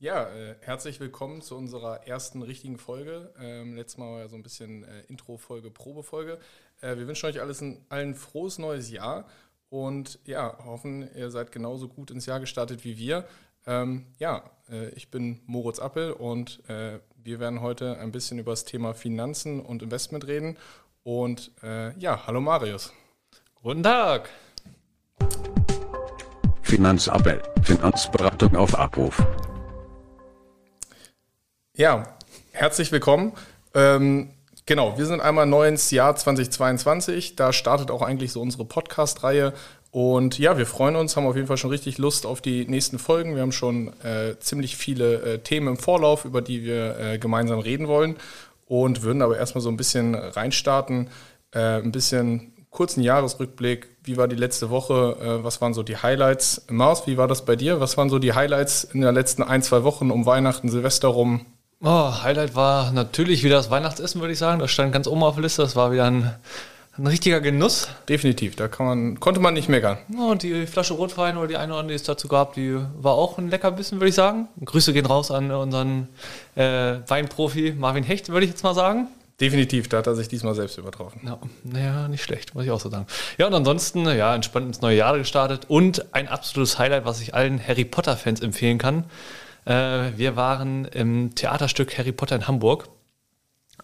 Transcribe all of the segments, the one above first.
Ja, äh, herzlich willkommen zu unserer ersten richtigen Folge. Ähm, letztes Mal war ja so ein bisschen äh, Intro-Folge, Probefolge. Äh, wir wünschen euch alles ein, allen frohes neues Jahr und ja, hoffen, ihr seid genauso gut ins Jahr gestartet wie wir. Ähm, ja, äh, ich bin Moritz Appel und äh, wir werden heute ein bisschen über das Thema Finanzen und Investment reden. Und äh, ja, hallo Marius. Guten Tag. Finanzappel, Finanzberatung auf Abruf. Ja, herzlich willkommen. Ähm, genau, wir sind einmal neu ins Jahr 2022. Da startet auch eigentlich so unsere Podcast-Reihe. Und ja, wir freuen uns, haben auf jeden Fall schon richtig Lust auf die nächsten Folgen. Wir haben schon äh, ziemlich viele äh, Themen im Vorlauf, über die wir äh, gemeinsam reden wollen. Und würden aber erstmal so ein bisschen reinstarten, äh, ein bisschen kurzen Jahresrückblick. Wie war die letzte Woche? Äh, was waren so die Highlights? Maus, wie war das bei dir? Was waren so die Highlights in den letzten ein, zwei Wochen um Weihnachten, Silvester rum? Oh, Highlight war natürlich wieder das Weihnachtsessen, würde ich sagen. Das stand ganz oben auf der Liste. Das war wieder ein, ein richtiger Genuss. Definitiv, da man, konnte man nicht meckern. Und die Flasche Rotwein oder die eine oder andere, die es dazu gab, die war auch ein Leckerbissen, würde ich sagen. Grüße gehen raus an unseren äh, Weinprofi Marvin Hecht, würde ich jetzt mal sagen. Definitiv, da hat er sich diesmal selbst übertroffen. Ja, naja, nicht schlecht, muss ich auch so sagen. Ja, und ansonsten, ja, entspannt ins neue Jahr gestartet und ein absolutes Highlight, was ich allen Harry Potter-Fans empfehlen kann. Äh, wir waren im Theaterstück Harry Potter in Hamburg.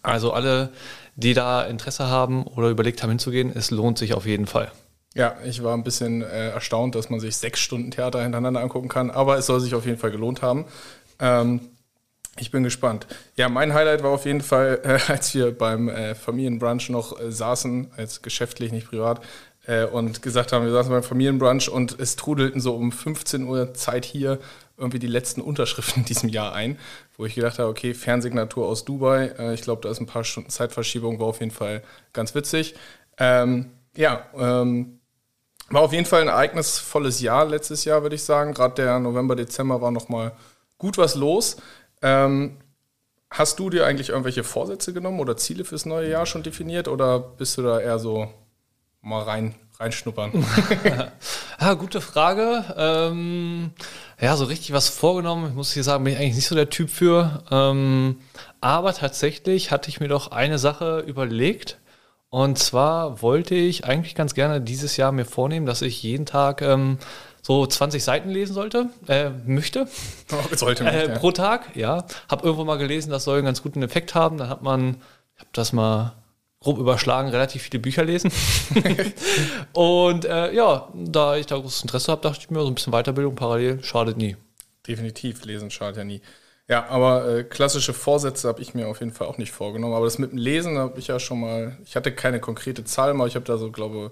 Also alle, die da Interesse haben oder überlegt haben hinzugehen, es lohnt sich auf jeden Fall. Ja, ich war ein bisschen äh, erstaunt, dass man sich sechs Stunden Theater hintereinander angucken kann, aber es soll sich auf jeden Fall gelohnt haben. Ähm, ich bin gespannt. Ja, mein Highlight war auf jeden Fall, äh, als wir beim äh, Familienbrunch noch äh, saßen, als geschäftlich, nicht privat, äh, und gesagt haben, wir saßen beim Familienbrunch und es trudelten so um 15 Uhr Zeit hier irgendwie die letzten Unterschriften in diesem Jahr ein, wo ich gedacht habe, okay, Fernsignatur aus Dubai, äh, ich glaube, da ist ein paar Stunden Zeitverschiebung, war auf jeden Fall ganz witzig. Ähm, ja, ähm, war auf jeden Fall ein ereignisvolles Jahr letztes Jahr, würde ich sagen. Gerade der November, Dezember war nochmal gut was los. Ähm, hast du dir eigentlich irgendwelche Vorsätze genommen oder Ziele fürs neue Jahr schon definiert oder bist du da eher so mal rein, reinschnuppern? ja, gute Frage. Ähm, ja, so richtig was vorgenommen, ich muss hier sagen, bin ich eigentlich nicht so der Typ für. Ähm, aber tatsächlich hatte ich mir doch eine Sache überlegt. Und zwar wollte ich eigentlich ganz gerne dieses Jahr mir vornehmen, dass ich jeden Tag ähm, so 20 Seiten lesen sollte, äh, möchte. Oh, sollte äh, Pro Tag, ja. Hab irgendwo mal gelesen, das soll einen ganz guten Effekt haben. Dann hat man, ich habe das mal grob überschlagen, relativ viele Bücher lesen. und äh, ja, da ich da großes Interesse habe, dachte ich mir, so ein bisschen Weiterbildung parallel schadet nie. Definitiv, lesen schadet ja nie. Ja, aber äh, klassische Vorsätze habe ich mir auf jeden Fall auch nicht vorgenommen. Aber das mit dem Lesen habe ich ja schon mal, ich hatte keine konkrete Zahl, aber ich habe da so, glaube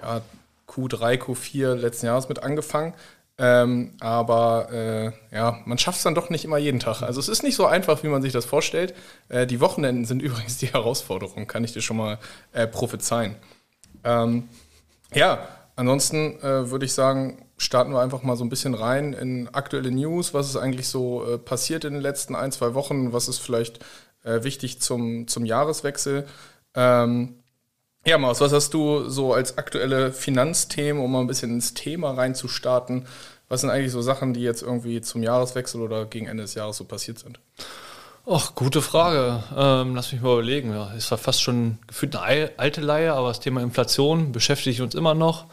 ja, Q3, Q4 letzten Jahres mit angefangen. Ähm, aber äh, ja, man schafft es dann doch nicht immer jeden Tag. Also es ist nicht so einfach, wie man sich das vorstellt. Äh, die Wochenenden sind übrigens die Herausforderung, kann ich dir schon mal äh, prophezeien. Ähm, ja, ansonsten äh, würde ich sagen, starten wir einfach mal so ein bisschen rein in aktuelle News. Was ist eigentlich so äh, passiert in den letzten ein, zwei Wochen? Was ist vielleicht äh, wichtig zum, zum Jahreswechsel? Ähm, ja, Maus, was hast du so als aktuelle Finanzthemen, um mal ein bisschen ins Thema reinzustarten? Was sind eigentlich so Sachen, die jetzt irgendwie zum Jahreswechsel oder gegen Ende des Jahres so passiert sind? Ach, gute Frage. Ähm, lass mich mal überlegen. Ja, es war fast schon gefühlt eine alte Leihe, aber das Thema Inflation beschäftigt uns immer noch.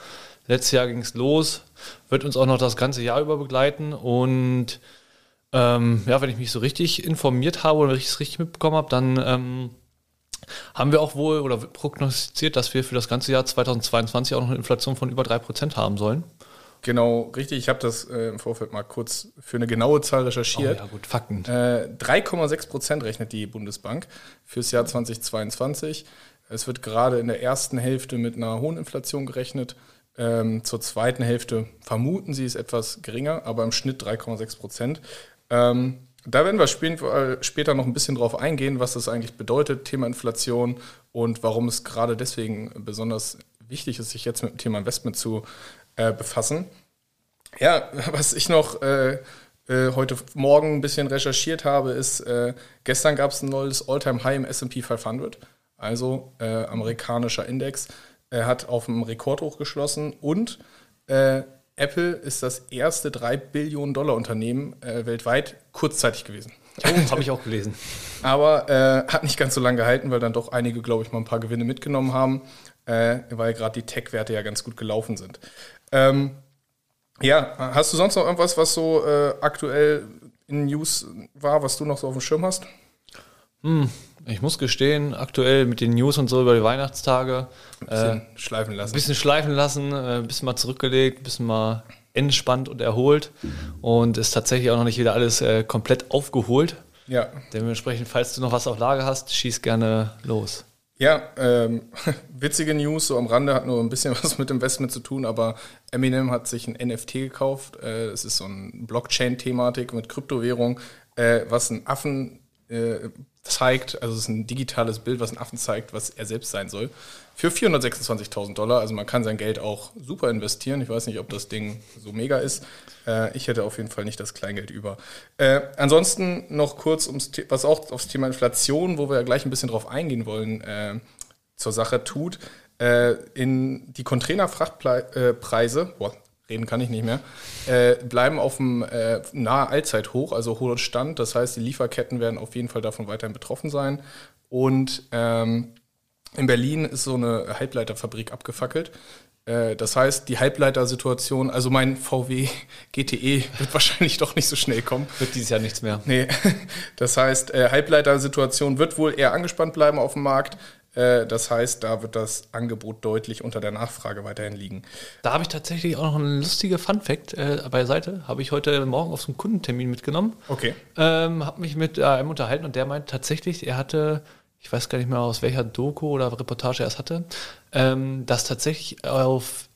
Letztes Jahr ging es los, wird uns auch noch das ganze Jahr über begleiten. Und ähm, ja, wenn ich mich so richtig informiert habe oder wenn ich es richtig mitbekommen habe, dann ähm, haben wir auch wohl oder prognostiziert, dass wir für das ganze Jahr 2022 auch noch eine Inflation von über 3% haben sollen. Genau, richtig. Ich habe das äh, im Vorfeld mal kurz für eine genaue Zahl recherchiert. Oh, ja, gut, Fakten. Äh, 3,6 Prozent rechnet die Bundesbank fürs Jahr 2022. Es wird gerade in der ersten Hälfte mit einer hohen Inflation gerechnet. Ähm, zur zweiten Hälfte vermuten sie es etwas geringer, aber im Schnitt 3,6 Prozent. Ähm, da werden wir später noch ein bisschen drauf eingehen, was das eigentlich bedeutet, Thema Inflation und warum es gerade deswegen besonders wichtig ist, sich jetzt mit dem Thema Investment zu äh, befassen. Ja, was ich noch äh, äh, heute Morgen ein bisschen recherchiert habe, ist, äh, gestern gab es ein neues All-Time-High im S&P 500, also äh, amerikanischer Index. Er hat auf einem Rekord hochgeschlossen und äh, Apple ist das erste 3 Billionen Dollar Unternehmen äh, weltweit kurzzeitig gewesen. Oh, habe ich auch gelesen. Aber äh, hat nicht ganz so lange gehalten, weil dann doch einige, glaube ich, mal ein paar Gewinne mitgenommen haben, äh, weil gerade die Tech-Werte ja ganz gut gelaufen sind. Ähm, ja, hast du sonst noch irgendwas, was so äh, aktuell in News war, was du noch so auf dem Schirm hast? Hm, ich muss gestehen, aktuell mit den News und so über die Weihnachtstage. Ein bisschen äh, schleifen lassen. Ein bisschen schleifen lassen, äh, ein bisschen mal zurückgelegt, ein bisschen mal entspannt und erholt. Und ist tatsächlich auch noch nicht wieder alles äh, komplett aufgeholt. Ja. Dementsprechend, falls du noch was auf Lager hast, schieß gerne los. Ja, ähm, witzige News, so am Rande hat nur ein bisschen was mit Investment zu tun, aber Eminem hat sich ein NFT gekauft. Äh, es ist so eine Blockchain-Thematik mit Kryptowährung, äh, was einen Affen äh, zeigt, also es ist ein digitales Bild, was einen Affen zeigt, was er selbst sein soll, für 426.000 Dollar. Also man kann sein Geld auch super investieren. Ich weiß nicht, ob das Ding so mega ist. Äh, ich hätte auf jeden Fall nicht das Kleingeld über. Äh, ansonsten noch kurz, ums, was auch aufs Thema Inflation, wo wir ja gleich ein bisschen drauf eingehen wollen, äh, zur Sache tut. Äh, in die Containerfrachtpreise, boah, reden kann ich nicht mehr, äh, bleiben auf dem äh, nahe Allzeithoch, also hohen Stand. Das heißt, die Lieferketten werden auf jeden Fall davon weiterhin betroffen sein. Und ähm, in Berlin ist so eine Halbleiterfabrik abgefackelt. Äh, das heißt, die Halbleitersituation, also mein VW GTE wird wahrscheinlich doch nicht so schnell kommen. Wird dieses Jahr nichts mehr. Nee, das heißt, äh, Halbleitersituation wird wohl eher angespannt bleiben auf dem Markt. Äh, das heißt, da wird das Angebot deutlich unter der Nachfrage weiterhin liegen. Da habe ich tatsächlich auch noch einen lustigen Fun-Fact äh, beiseite. Habe ich heute Morgen auf so einen Kundentermin mitgenommen. Okay. Ähm, habe mich mit einem unterhalten und der meint tatsächlich, er hatte, ich weiß gar nicht mehr aus welcher Doku oder Reportage er es hatte, ähm, dass tatsächlich auf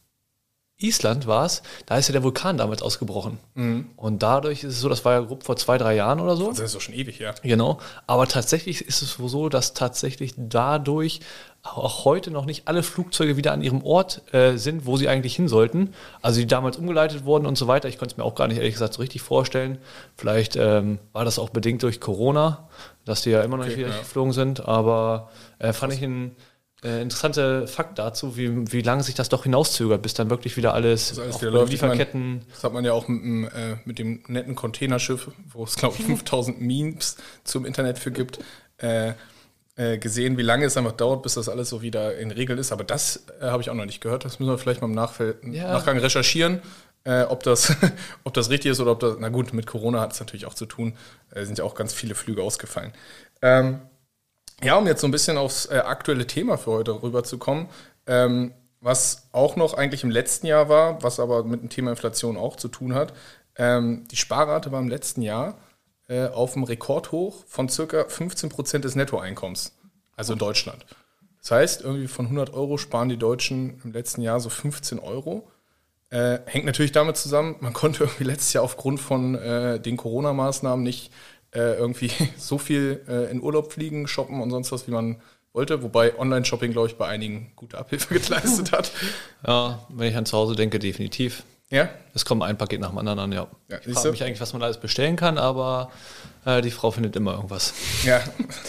Island war es, da ist ja der Vulkan damals ausgebrochen. Mhm. Und dadurch ist es so, das war ja grob vor zwei, drei Jahren oder so. Das ist doch schon ewig, ja. Genau. Aber tatsächlich ist es so, dass tatsächlich dadurch auch heute noch nicht alle Flugzeuge wieder an ihrem Ort äh, sind, wo sie eigentlich hin sollten. Also die damals umgeleitet wurden und so weiter. Ich konnte es mir auch gar nicht ehrlich gesagt so richtig vorstellen. Vielleicht ähm, war das auch bedingt durch Corona, dass die ja immer noch okay, nicht wieder ja. geflogen sind. Aber äh, fand ich ein äh, interessante Fakt dazu, wie, wie lange sich das doch hinauszögert, bis dann wirklich wieder alles, das alles wieder läuft. Lieferketten. Meine, das hat man ja auch mit, äh, mit dem netten Containerschiff, wo es, glaube ich, 5000 Memes zum Internet für gibt, äh, äh, gesehen, wie lange es einfach dauert, bis das alles so wieder in Regeln ist. Aber das äh, habe ich auch noch nicht gehört. Das müssen wir vielleicht mal im Nachfeld, ja. Nachgang recherchieren. Äh, ob, das, ob das richtig ist oder ob das, na gut, mit Corona hat es natürlich auch zu tun, sind ja auch ganz viele Flüge ausgefallen. Ähm, ja, um jetzt so ein bisschen aufs äh, aktuelle Thema für heute rüberzukommen, ähm, was auch noch eigentlich im letzten Jahr war, was aber mit dem Thema Inflation auch zu tun hat. Ähm, die Sparrate war im letzten Jahr äh, auf einem Rekordhoch von circa 15 Prozent des Nettoeinkommens, also in Deutschland. Das heißt, irgendwie von 100 Euro sparen die Deutschen im letzten Jahr so 15 Euro. Äh, hängt natürlich damit zusammen, man konnte irgendwie letztes Jahr aufgrund von äh, den Corona-Maßnahmen nicht äh, irgendwie so viel äh, in Urlaub fliegen, shoppen und sonst was, wie man wollte. Wobei Online-Shopping, glaube ich, bei einigen gute Abhilfe geleistet hat. Ja, wenn ich an zu Hause denke, definitiv. Ja? Es kommt ein Paket nach dem anderen an, ja. ja ich frage mich eigentlich, was man alles bestellen kann, aber äh, die Frau findet immer irgendwas. Ja.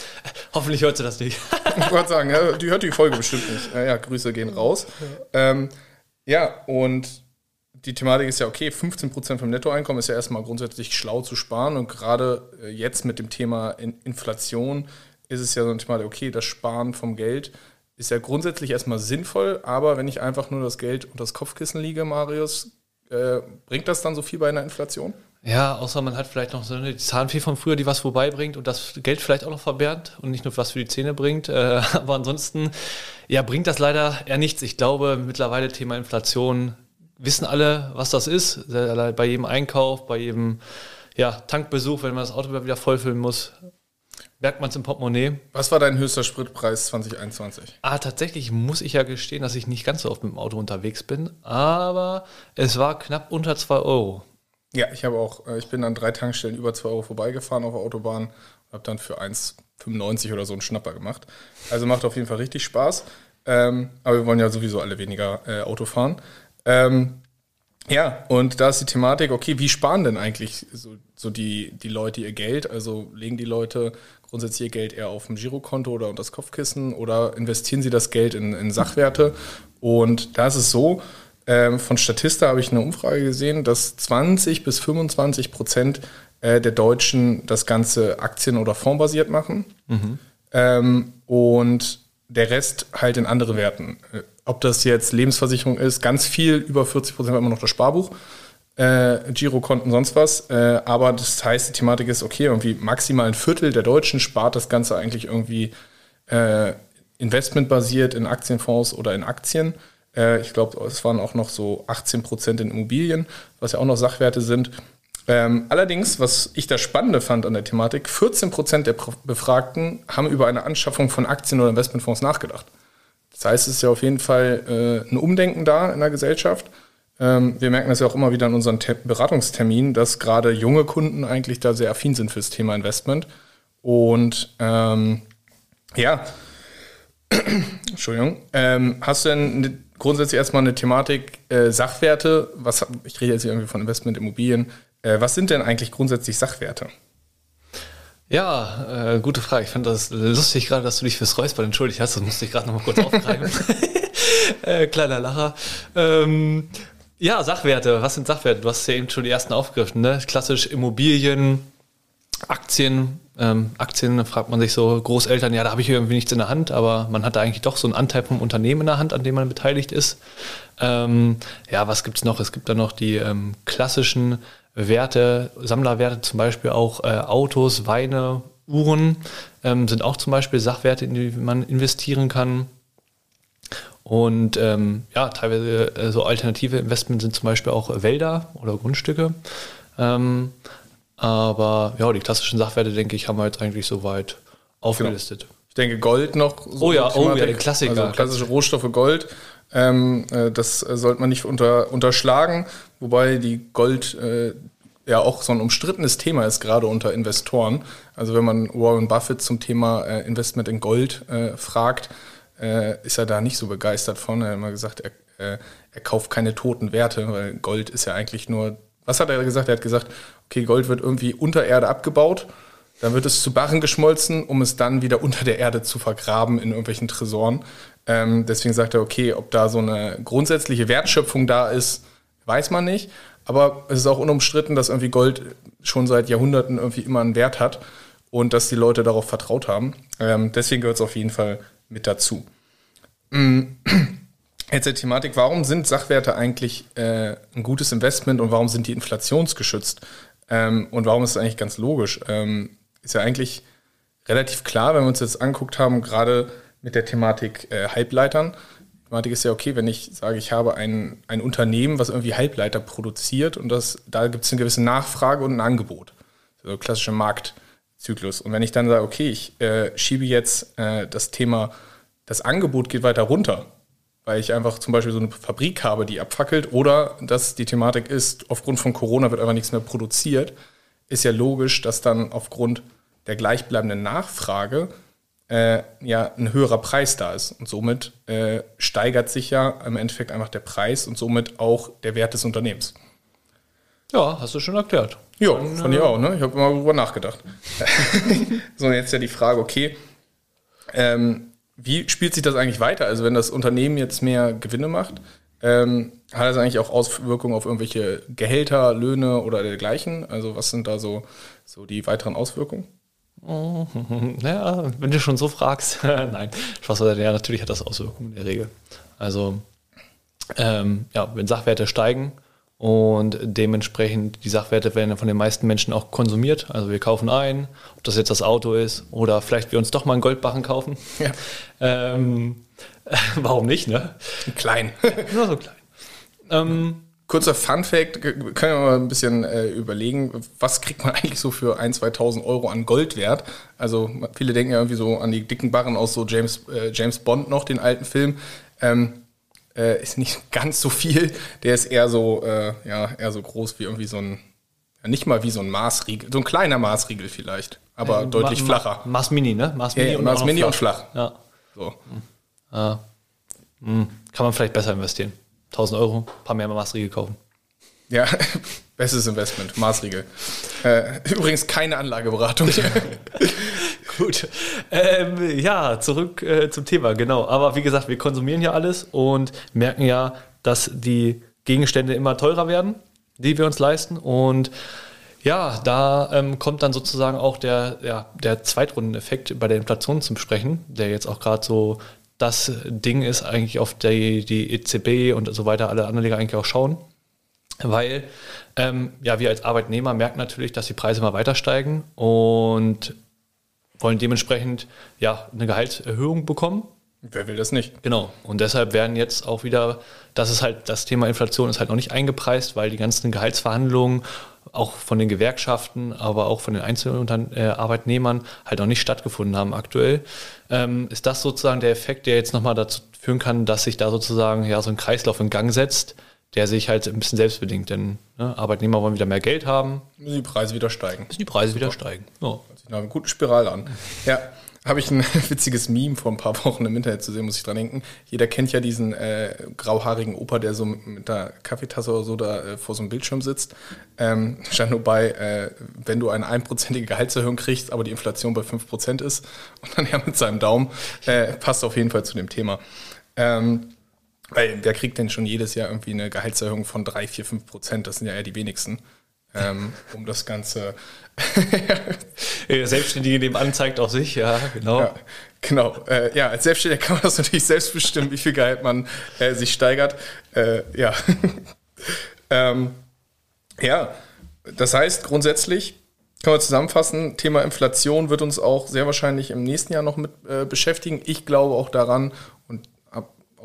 Hoffentlich hört sie das nicht. ich wollte sagen, ja, die hört die Folge bestimmt nicht. Ja, Grüße gehen raus. Ähm, ja, und die Thematik ist ja, okay, 15% vom Nettoeinkommen ist ja erstmal grundsätzlich schlau zu sparen und gerade äh, jetzt mit dem Thema Inflation ist es ja so ein Thema, okay, das Sparen vom Geld ist ja grundsätzlich erstmal sinnvoll, aber wenn ich einfach nur das Geld und das Kopfkissen liege, Marius, äh, bringt das dann so viel bei einer Inflation? Ja, außer man hat vielleicht noch so eine Zahnfee von früher, die was vorbeibringt und das Geld vielleicht auch noch verbernt und nicht nur was für die Zähne bringt. Äh, aber ansonsten, ja, bringt das leider eher nichts. Ich glaube, mittlerweile Thema Inflation wissen alle, was das ist. Bei jedem Einkauf, bei jedem ja, Tankbesuch, wenn man das Auto wieder vollfüllen muss, merkt man es im Portemonnaie. Was war dein höchster Spritpreis 2021? Ah, tatsächlich muss ich ja gestehen, dass ich nicht ganz so oft mit dem Auto unterwegs bin, aber es war knapp unter 2 Euro. Ja, ich habe auch, äh, ich bin an drei Tankstellen über 2 Euro vorbeigefahren auf der Autobahn und habe dann für 1,95 oder so einen Schnapper gemacht. Also macht auf jeden Fall richtig Spaß. Ähm, aber wir wollen ja sowieso alle weniger äh, Auto fahren. Ähm, ja, und da ist die Thematik, okay, wie sparen denn eigentlich so, so die, die Leute ihr Geld? Also legen die Leute grundsätzlich ihr Geld eher auf dem Girokonto oder unter das Kopfkissen oder investieren sie das Geld in, in Sachwerte? Und da ist es so, Ähm, von Statista habe ich eine Umfrage gesehen, dass 20 bis 25 Prozent äh, der Deutschen das Ganze aktien- oder fondsbasiert machen. Ähm, und der Rest halt in andere Werten. Äh, Ob das jetzt Lebensversicherung ist, ganz viel, über 40 Prozent war immer noch das Sparbuch, äh, Girokonten, sonst was. Äh, aber das heißt, die Thematik ist, okay, irgendwie maximal ein Viertel der Deutschen spart das Ganze eigentlich irgendwie äh, investmentbasiert in Aktienfonds oder in Aktien. Äh, ich glaube, es waren auch noch so 18 Prozent in Immobilien, was ja auch noch Sachwerte sind. Ähm, allerdings, was ich das Spannende fand an der Thematik, 14 Prozent der Befragten haben über eine Anschaffung von Aktien oder Investmentfonds nachgedacht. Das heißt, es ist ja auf jeden Fall äh, ein Umdenken da in der Gesellschaft. Ähm, wir merken das ja auch immer wieder in unseren Te Beratungsterminen, dass gerade junge Kunden eigentlich da sehr affin sind fürs Thema Investment. Und ähm, ja, Entschuldigung. Ähm, hast du denn ne, grundsätzlich erstmal eine Thematik äh, Sachwerte? Was, ich rede jetzt hier irgendwie von Investment, Immobilien. Äh, was sind denn eigentlich grundsätzlich Sachwerte? Ja, äh, gute Frage. Ich fand das lustig gerade, dass du dich fürs Räuspern entschuldigt hast. Das musste ich gerade noch mal kurz aufgreifen. äh, kleiner Lacher. Ähm, ja, Sachwerte. Was sind Sachwerte? Du hast ja eben schon die ersten aufgegriffen. Ne? Klassisch Immobilien, Aktien. Ähm, Aktien fragt man sich so, Großeltern, ja, da habe ich irgendwie nichts in der Hand, aber man hat da eigentlich doch so einen Anteil vom Unternehmen in der Hand, an dem man beteiligt ist. Ähm, ja, was gibt's noch? Es gibt da noch die ähm, klassischen Werte, Sammlerwerte, zum Beispiel auch äh, Autos, Weine, Uhren, ähm, sind auch zum Beispiel Sachwerte, in die man investieren kann. Und ähm, ja, teilweise äh, so alternative Investments sind zum Beispiel auch Wälder oder Grundstücke. Ähm, aber ja, die klassischen Sachwerte, denke ich, haben wir jetzt eigentlich soweit aufgelistet. Ich denke Gold noch. so Oh ja, oh ja, der Klassiker. Also klassische Rohstoffe Gold. Ähm, äh, das äh, sollte man nicht unter, unterschlagen, wobei die Gold äh, ja auch so ein umstrittenes Thema ist, gerade unter Investoren. Also wenn man Warren Buffett zum Thema äh, Investment in Gold äh, fragt, äh, ist er da nicht so begeistert von. Er hat immer gesagt, er, er kauft keine toten Werte, weil Gold ist ja eigentlich nur. Was hat er gesagt? Er hat gesagt, okay, Gold wird irgendwie unter Erde abgebaut, dann wird es zu Barren geschmolzen, um es dann wieder unter der Erde zu vergraben in irgendwelchen Tresoren. Ähm, deswegen sagt er, okay, ob da so eine grundsätzliche Wertschöpfung da ist, weiß man nicht. Aber es ist auch unumstritten, dass irgendwie Gold schon seit Jahrhunderten irgendwie immer einen Wert hat und dass die Leute darauf vertraut haben. Ähm, deswegen gehört es auf jeden Fall mit dazu. Jetzt der Thematik, warum sind Sachwerte eigentlich äh, ein gutes Investment und warum sind die inflationsgeschützt? Ähm, und warum ist es eigentlich ganz logisch? Ähm, ist ja eigentlich relativ klar, wenn wir uns jetzt anguckt haben, gerade mit der Thematik äh, Halbleitern. Die Thematik ist ja okay, wenn ich sage, ich habe ein, ein Unternehmen, was irgendwie Halbleiter produziert und das, da gibt es eine gewisse Nachfrage und ein Angebot. So klassischer Marktzyklus. Und wenn ich dann sage, okay, ich äh, schiebe jetzt äh, das Thema, das Angebot geht weiter runter, weil ich einfach zum Beispiel so eine Fabrik habe, die abfackelt, oder dass die Thematik ist, aufgrund von Corona wird einfach nichts mehr produziert, ist ja logisch, dass dann aufgrund der gleichbleibenden Nachfrage äh, ja ein höherer Preis da ist. Und somit äh, steigert sich ja im Endeffekt einfach der Preis und somit auch der Wert des Unternehmens. Ja, hast du schon erklärt. Ja, fand ich auch, ne? Ich habe mal drüber nachgedacht. so, jetzt ja die Frage, okay, ähm, wie spielt sich das eigentlich weiter? Also wenn das Unternehmen jetzt mehr Gewinne macht, ähm, hat das eigentlich auch Auswirkungen auf irgendwelche Gehälter, Löhne oder dergleichen? Also was sind da so, so die weiteren Auswirkungen? Ja, wenn du schon so fragst. Nein, Spaß beiseite. Ja, natürlich hat das Auswirkungen in der Regel. Also, ähm, ja, wenn Sachwerte steigen und dementsprechend die Sachwerte werden von den meisten Menschen auch konsumiert. Also wir kaufen ein, ob das jetzt das Auto ist oder vielleicht wir uns doch mal einen Goldbarren kaufen. Ja. Ähm, warum nicht, ne? Klein. Nur so klein. Ähm, Kurzer Fun-Fact, können wir mal ein bisschen äh, überlegen, was kriegt man eigentlich so für 1.000, 2.000 Euro an Goldwert? Also viele denken ja irgendwie so an die dicken Barren aus so James, äh, James Bond noch, den alten Film. Ähm, äh, ist nicht ganz so viel. Der ist eher so, äh, ja, eher so groß wie irgendwie so ein, ja, nicht mal wie so ein Maßriegel, so ein kleiner Maßriegel vielleicht, aber deutlich Ma- Ma- flacher. Mars Mini, ne? Ja, Mini, ja, und, noch Mini und flach. Ja. So. Kann man vielleicht besser investieren. 1000 Euro, ein paar mehr Maßriegel kaufen. Ja, bestes Investment, Maßriegel. Äh, übrigens keine Anlageberatung. Gut. Ähm, ja, zurück äh, zum Thema, genau. Aber wie gesagt, wir konsumieren ja alles und merken ja, dass die Gegenstände immer teurer werden, die wir uns leisten. Und ja, da ähm, kommt dann sozusagen auch der, ja, der Zweitrundeneffekt bei der Inflation zum Sprechen, der jetzt auch gerade so das Ding ist, eigentlich auf die, die EZB und so weiter, alle Anleger eigentlich auch schauen. Weil ähm, ja, wir als Arbeitnehmer merken natürlich, dass die Preise immer weiter steigen und wollen dementsprechend ja eine Gehaltserhöhung bekommen. Wer will das nicht? Genau. Und deshalb werden jetzt auch wieder, das ist halt, das Thema Inflation ist halt noch nicht eingepreist, weil die ganzen Gehaltsverhandlungen auch von den Gewerkschaften, aber auch von den einzelnen äh, Arbeitnehmern halt noch nicht stattgefunden haben aktuell. Ähm, ist das sozusagen der Effekt, der jetzt nochmal dazu führen kann, dass sich da sozusagen ja so ein Kreislauf in Gang setzt, der sich halt ein bisschen selbstbedingt, denn ne, Arbeitnehmer wollen wieder mehr Geld haben. Müssen die Preise wieder steigen. Müssen die Preise Super. wieder steigen. Ja. Hört sich nach einer guten Spirale an. Ja, habe ich ein witziges Meme vor ein paar Wochen im Internet zu sehen, muss ich dran denken. Jeder kennt ja diesen äh, grauhaarigen Opa, der so mit der Kaffeetasse oder so da äh, vor so einem Bildschirm sitzt. Ähm, stand nur bei, äh, wenn du eine einprozentige Gehaltserhöhung kriegst, aber die Inflation bei 5% ist und dann ja mit seinem Daumen, äh, passt auf jeden Fall zu dem Thema. Ähm, weil wer kriegt denn schon jedes Jahr irgendwie eine Gehaltserhöhung von 3, 4, 5 Prozent? Das sind ja eher die wenigsten. Ähm, um das Ganze. Selbstständige nebenan zeigt auch sich, ja, genau. Ja, genau. Äh, ja, als Selbstständiger kann man das natürlich selbst bestimmen, wie viel Gehalt man äh, sich steigert. Äh, ja. ähm, ja, das heißt, grundsätzlich kann man zusammenfassen, Thema Inflation wird uns auch sehr wahrscheinlich im nächsten Jahr noch mit äh, beschäftigen. Ich glaube auch daran, und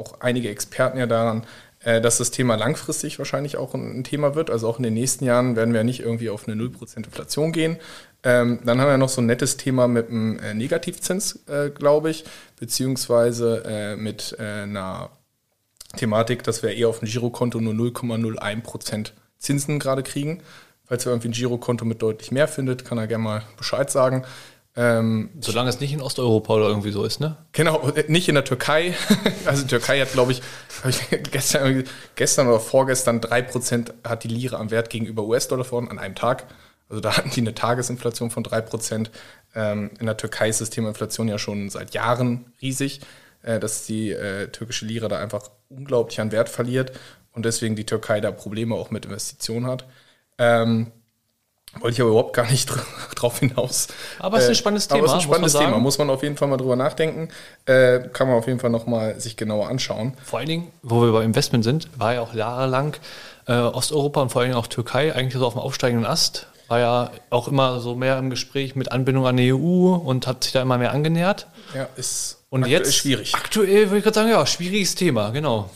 auch einige Experten ja daran, dass das Thema langfristig wahrscheinlich auch ein Thema wird. Also auch in den nächsten Jahren werden wir nicht irgendwie auf eine 0% Inflation gehen. Ähm, dann haben wir noch so ein nettes Thema mit einem äh, Negativzins, äh, glaube ich, beziehungsweise mit einer Thematik, dass wir eher auf ein Girokonto nur 0,01% Zinsen gerade kriegen. Falls ihr irgendwie ein Girokonto mit deutlich mehr findet, kann er gerne mal Bescheid sagen. Ähm, Solange es nicht in Osteuropa oder irgendwie so ist, ne? Genau, nicht in der Türkei. Also die Türkei hat, glaube ich, ich gestern, gestern oder vorgestern 3% hat die Lira am Wert gegenüber US-Dollar verloren an einem Tag. Also da hatten die eine Tagesinflation von 3%. Ähm, in der Türkei ist das Thema Inflation ja schon seit Jahren riesig, äh, dass die äh, türkische Lira da einfach unglaublich an Wert verliert und deswegen die Türkei da Probleme auch mit Investitionen hat. Ähm, wollte ich aber überhaupt gar nicht drauf hinaus. Aber es ist ein spannendes Thema. Aber es ist ein spannendes Thema, muss man auf jeden Fall mal drüber nachdenken. Äh, kann man auf jeden Fall nochmal sich genauer anschauen. Vor allen Dingen, wo wir beim Investment sind, war ja auch jahrelang äh, Osteuropa und vor allen Dingen auch Türkei eigentlich so auf dem aufsteigenden Ast. War ja auch immer so mehr im Gespräch mit Anbindung an die EU und hat sich da immer mehr angenähert. Ja, ist und jetzt schwierig. Aktuell würde ich gerade sagen, ja, schwieriges Thema, genau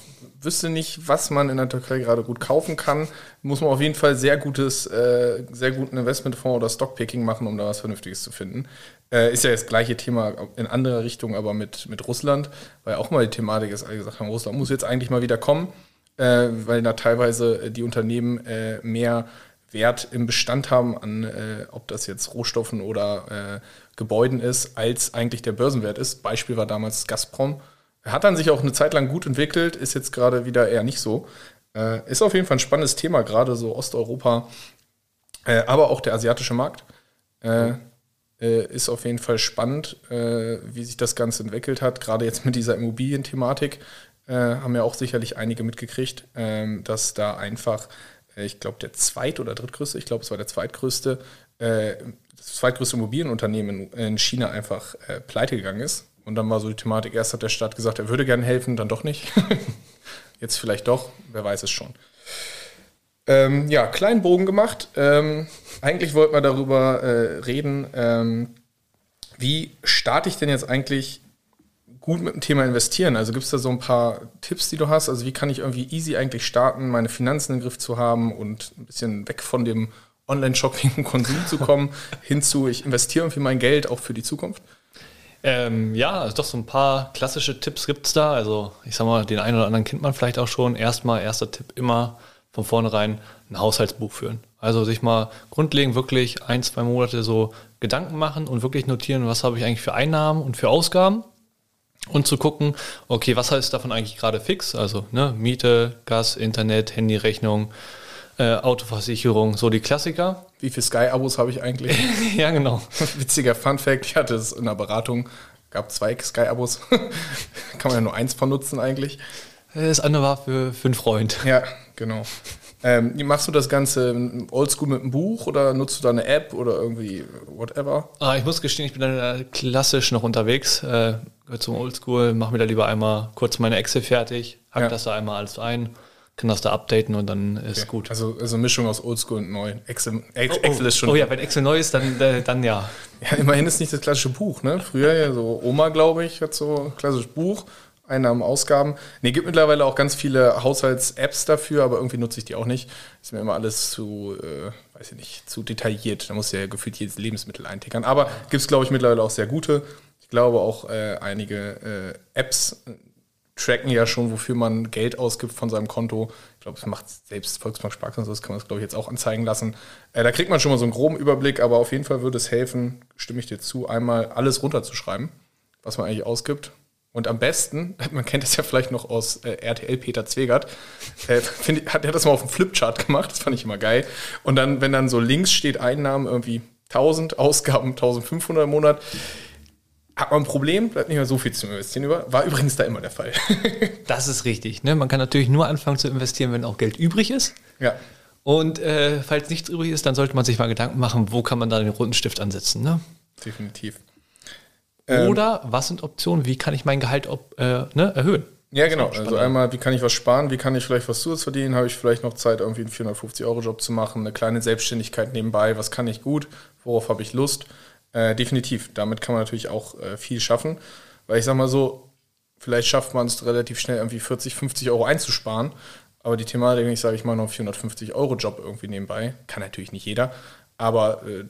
wüsste nicht, was man in der Türkei gerade gut kaufen kann. Muss man auf jeden Fall sehr gutes, äh, sehr guten Investmentfonds oder Stockpicking machen, um da was Vernünftiges zu finden. Äh, ist ja das gleiche Thema in anderer Richtung, aber mit, mit Russland, weil auch mal die Thematik ist, alle gesagt haben, Russland muss jetzt eigentlich mal wieder kommen, äh, weil da teilweise die Unternehmen äh, mehr Wert im Bestand haben, an äh, ob das jetzt Rohstoffen oder äh, Gebäuden ist, als eigentlich der Börsenwert ist. Beispiel war damals Gazprom hat dann sich auch eine Zeit lang gut entwickelt, ist jetzt gerade wieder eher nicht so. Äh, ist auf jeden Fall ein spannendes Thema, gerade so Osteuropa, äh, aber auch der asiatische Markt. Äh, äh ist auf jeden Fall spannend, äh, wie sich das Ganze entwickelt hat. Gerade jetzt mit dieser Immobilienthematik äh, haben ja auch sicherlich einige mitgekriegt, ähm, dass da einfach, ich glaube, der zweit- oder drittgrößte, ich glaube, es war der zweitgrößte, das zweitgrößte Immobilienunternehmen in China einfach pleite gegangen ist und dann war so die Thematik, erst hat der Staat gesagt, er würde gerne helfen, dann doch nicht. Jetzt vielleicht doch, wer weiß es schon. Ähm, ja, kleinen Bogen gemacht. Ähm, eigentlich wollten wir darüber äh, reden, ähm, wie starte ich denn jetzt eigentlich gut mit dem Thema investieren? Also gibt es da so ein paar Tipps, die du hast? Also wie kann ich irgendwie easy eigentlich starten, meine Finanzen in den Griff zu haben und ein bisschen weg von dem Online-Shopping und Konsum zu kommen, hinzu, ich investiere irgendwie mein Geld auch für die Zukunft? Ähm, ja, also doch so ein paar klassische Tipps gibt es da. Also ich sag mal, den einen oder anderen kennt man vielleicht auch schon. Erstmal, erster Tipp immer von vornherein ein Haushaltsbuch führen. Also sich mal grundlegend wirklich ein, zwei Monate so Gedanken machen und wirklich notieren, was habe ich eigentlich für Einnahmen und für Ausgaben. Und zu gucken, okay, was heißt davon eigentlich gerade fix? Also ne, Miete, Gas, Internet, Handyrechnung, äh, Autoversicherung, so die Klassiker. Wie viele Sky-Abos habe ich eigentlich? ja, genau. Witziger Fun-Fact: Ich hatte es in der Beratung, gab zwei Sky-Abos. Kann man ja nur eins von nutzen eigentlich. Das andere war für, für einen Freund. Ja, genau. Ähm, machst du das Ganze oldschool mit einem Buch oder nutzt du da eine App oder irgendwie whatever? Ah, ich muss gestehen, ich bin dann klassisch noch unterwegs. Äh, zum Oldschool, mach mir da lieber einmal kurz meine Excel fertig, hack Ja. das da einmal alles ein, kann das da updaten und dann ist Okay. gut. Also, also Mischung aus oldschool und neu. Excel, Ex- Excel ist schon. Oh ja, wenn Excel neu ist, dann, äh, dann ja. Ja, immerhin ist nicht das klassische Buch, ne? Früher ja so Oma, glaube ich, hat so ein klassisches Buch, Einnahmen, Ausgaben. Ne, gibt mittlerweile auch ganz viele Haushalts-Apps dafür, aber irgendwie nutze ich die auch nicht. Ist mir immer alles zu, äh, weiß ich nicht, zu detailliert. Da muss ja gefühlt jedes Lebensmittel eintickern. Aber gibt es, glaube ich, mittlerweile auch sehr gute. Ich glaube auch äh, einige äh, Apps tracken ja schon, wofür man Geld ausgibt von seinem Konto. Ich glaube, das macht selbst Volksbank Sparkasse, das kann man das, glaube ich, jetzt auch anzeigen lassen. Äh, da kriegt man schon mal so einen groben Überblick, aber auf jeden Fall würde es helfen, stimme ich dir zu, einmal alles runterzuschreiben, was man eigentlich ausgibt. Und am besten, man kennt das ja vielleicht noch aus äh, RTL Peter Zwegert, äh, ich- hat er das mal auf dem Flipchart gemacht, das fand ich immer geil. Und dann, wenn dann so links steht Einnahmen irgendwie 1000, Ausgaben 1500 im Monat, hat man ein Problem, bleibt nicht mehr so viel zum Investieren über. War übrigens da immer der Fall. Das ist richtig. Ne? Man kann natürlich nur anfangen zu investieren, wenn auch Geld übrig ist. ja. Und äh, falls nichts übrig ist, dann sollte man sich mal Gedanken machen, wo kann man da den roten Stift ansetzen. Ne? definitiv. Ähm. Oder was sind Optionen, wie kann ich mein Gehalt ob, äh, ne, erhöhen? Ja, genau. Also einmal, wie kann ich was sparen, wie kann ich vielleicht was zusätzlich verdienen, habe ich vielleicht noch Zeit, irgendwie einen 450-Euro-Job zu machen, eine kleine Selbstständigkeit nebenbei, was kann ich gut, worauf habe ich Lust. Äh, definitiv, damit kann man natürlich auch äh, viel schaffen, weil ich sag mal so, vielleicht schafft man es relativ schnell irgendwie 40, 50 Euro einzusparen, aber die Thematik, ich sage ich mal noch 450-Euro-Job irgendwie nebenbei, kann natürlich nicht jeder, aber äh,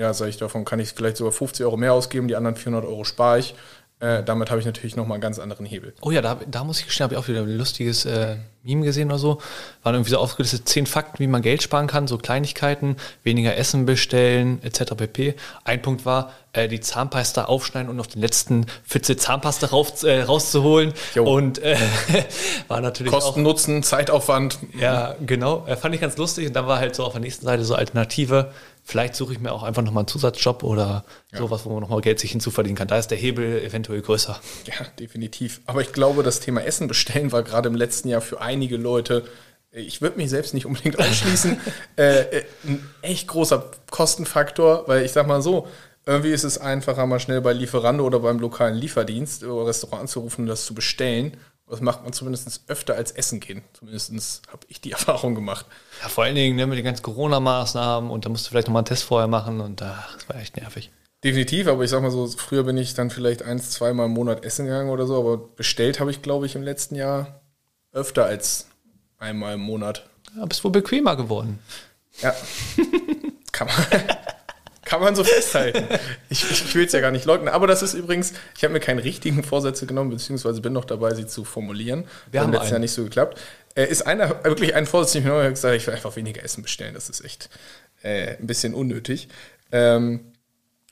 ja, sage ich, davon kann ich vielleicht sogar 50 Euro mehr ausgeben, die anderen 400 Euro spare ich. Äh, damit habe ich natürlich nochmal einen ganz anderen Hebel. Oh ja, da, da muss ich gestehen, habe ich auch wieder ein lustiges äh, Meme gesehen oder so. Waren irgendwie so aufgelistet zehn Fakten, wie man Geld sparen kann, so Kleinigkeiten, weniger Essen bestellen, etc. pp. Ein Punkt war, äh, die Zahnpasta aufschneiden und auf den letzten Pfütze Zahnpasta rauf, äh, rauszuholen. Jo. Und äh, war natürlich auch Kosten, Nutzen, Zeitaufwand. Ja, genau. Äh, fand ich ganz lustig. Und dann war halt so auf der nächsten Seite so Alternative. Vielleicht suche ich mir auch einfach nochmal einen Zusatzjob oder sowas, wo man nochmal Geld sich hinzuverdienen kann. Da ist der Hebel eventuell größer. Ja, definitiv. Aber ich glaube, das Thema Essen bestellen war gerade im letzten Jahr für einige Leute, äh, ich würde mich selbst nicht unbedingt ausschließen, äh, äh, ein echt großer Kostenfaktor, weil ich sag mal so, irgendwie ist es einfacher, mal schnell bei Lieferando oder beim lokalen Lieferdienst oder Restaurant anzurufen und das zu bestellen. Das macht man zumindest öfter als Essen gehen. Zumindest habe ich die Erfahrung gemacht. Ja, vor allen Dingen ne, mit den ganzen Corona-Maßnahmen und da musst du vielleicht nochmal einen Test vorher machen und ach, das war echt nervig. Definitiv, aber ich sag mal so, früher bin ich dann vielleicht eins, zweimal im Monat essen gegangen oder so, aber bestellt habe ich, glaube ich, im letzten Jahr öfter als einmal im Monat. Ja, bist wohl bequemer geworden. Ja. kann, man, kann man so festhalten. Ich, ich will es ja gar nicht leugnen. Aber das ist übrigens, ich habe mir keinen richtigen Vorsätze genommen, beziehungsweise bin noch dabei, sie zu formulieren. Wir haben einen. Jahr nicht so geklappt. Äh, ist einer wirklich ein Vorsatz, den ich mir noch gesagt habe, ich will einfach weniger Essen bestellen. Das ist echt äh, ein bisschen unnötig. Ähm,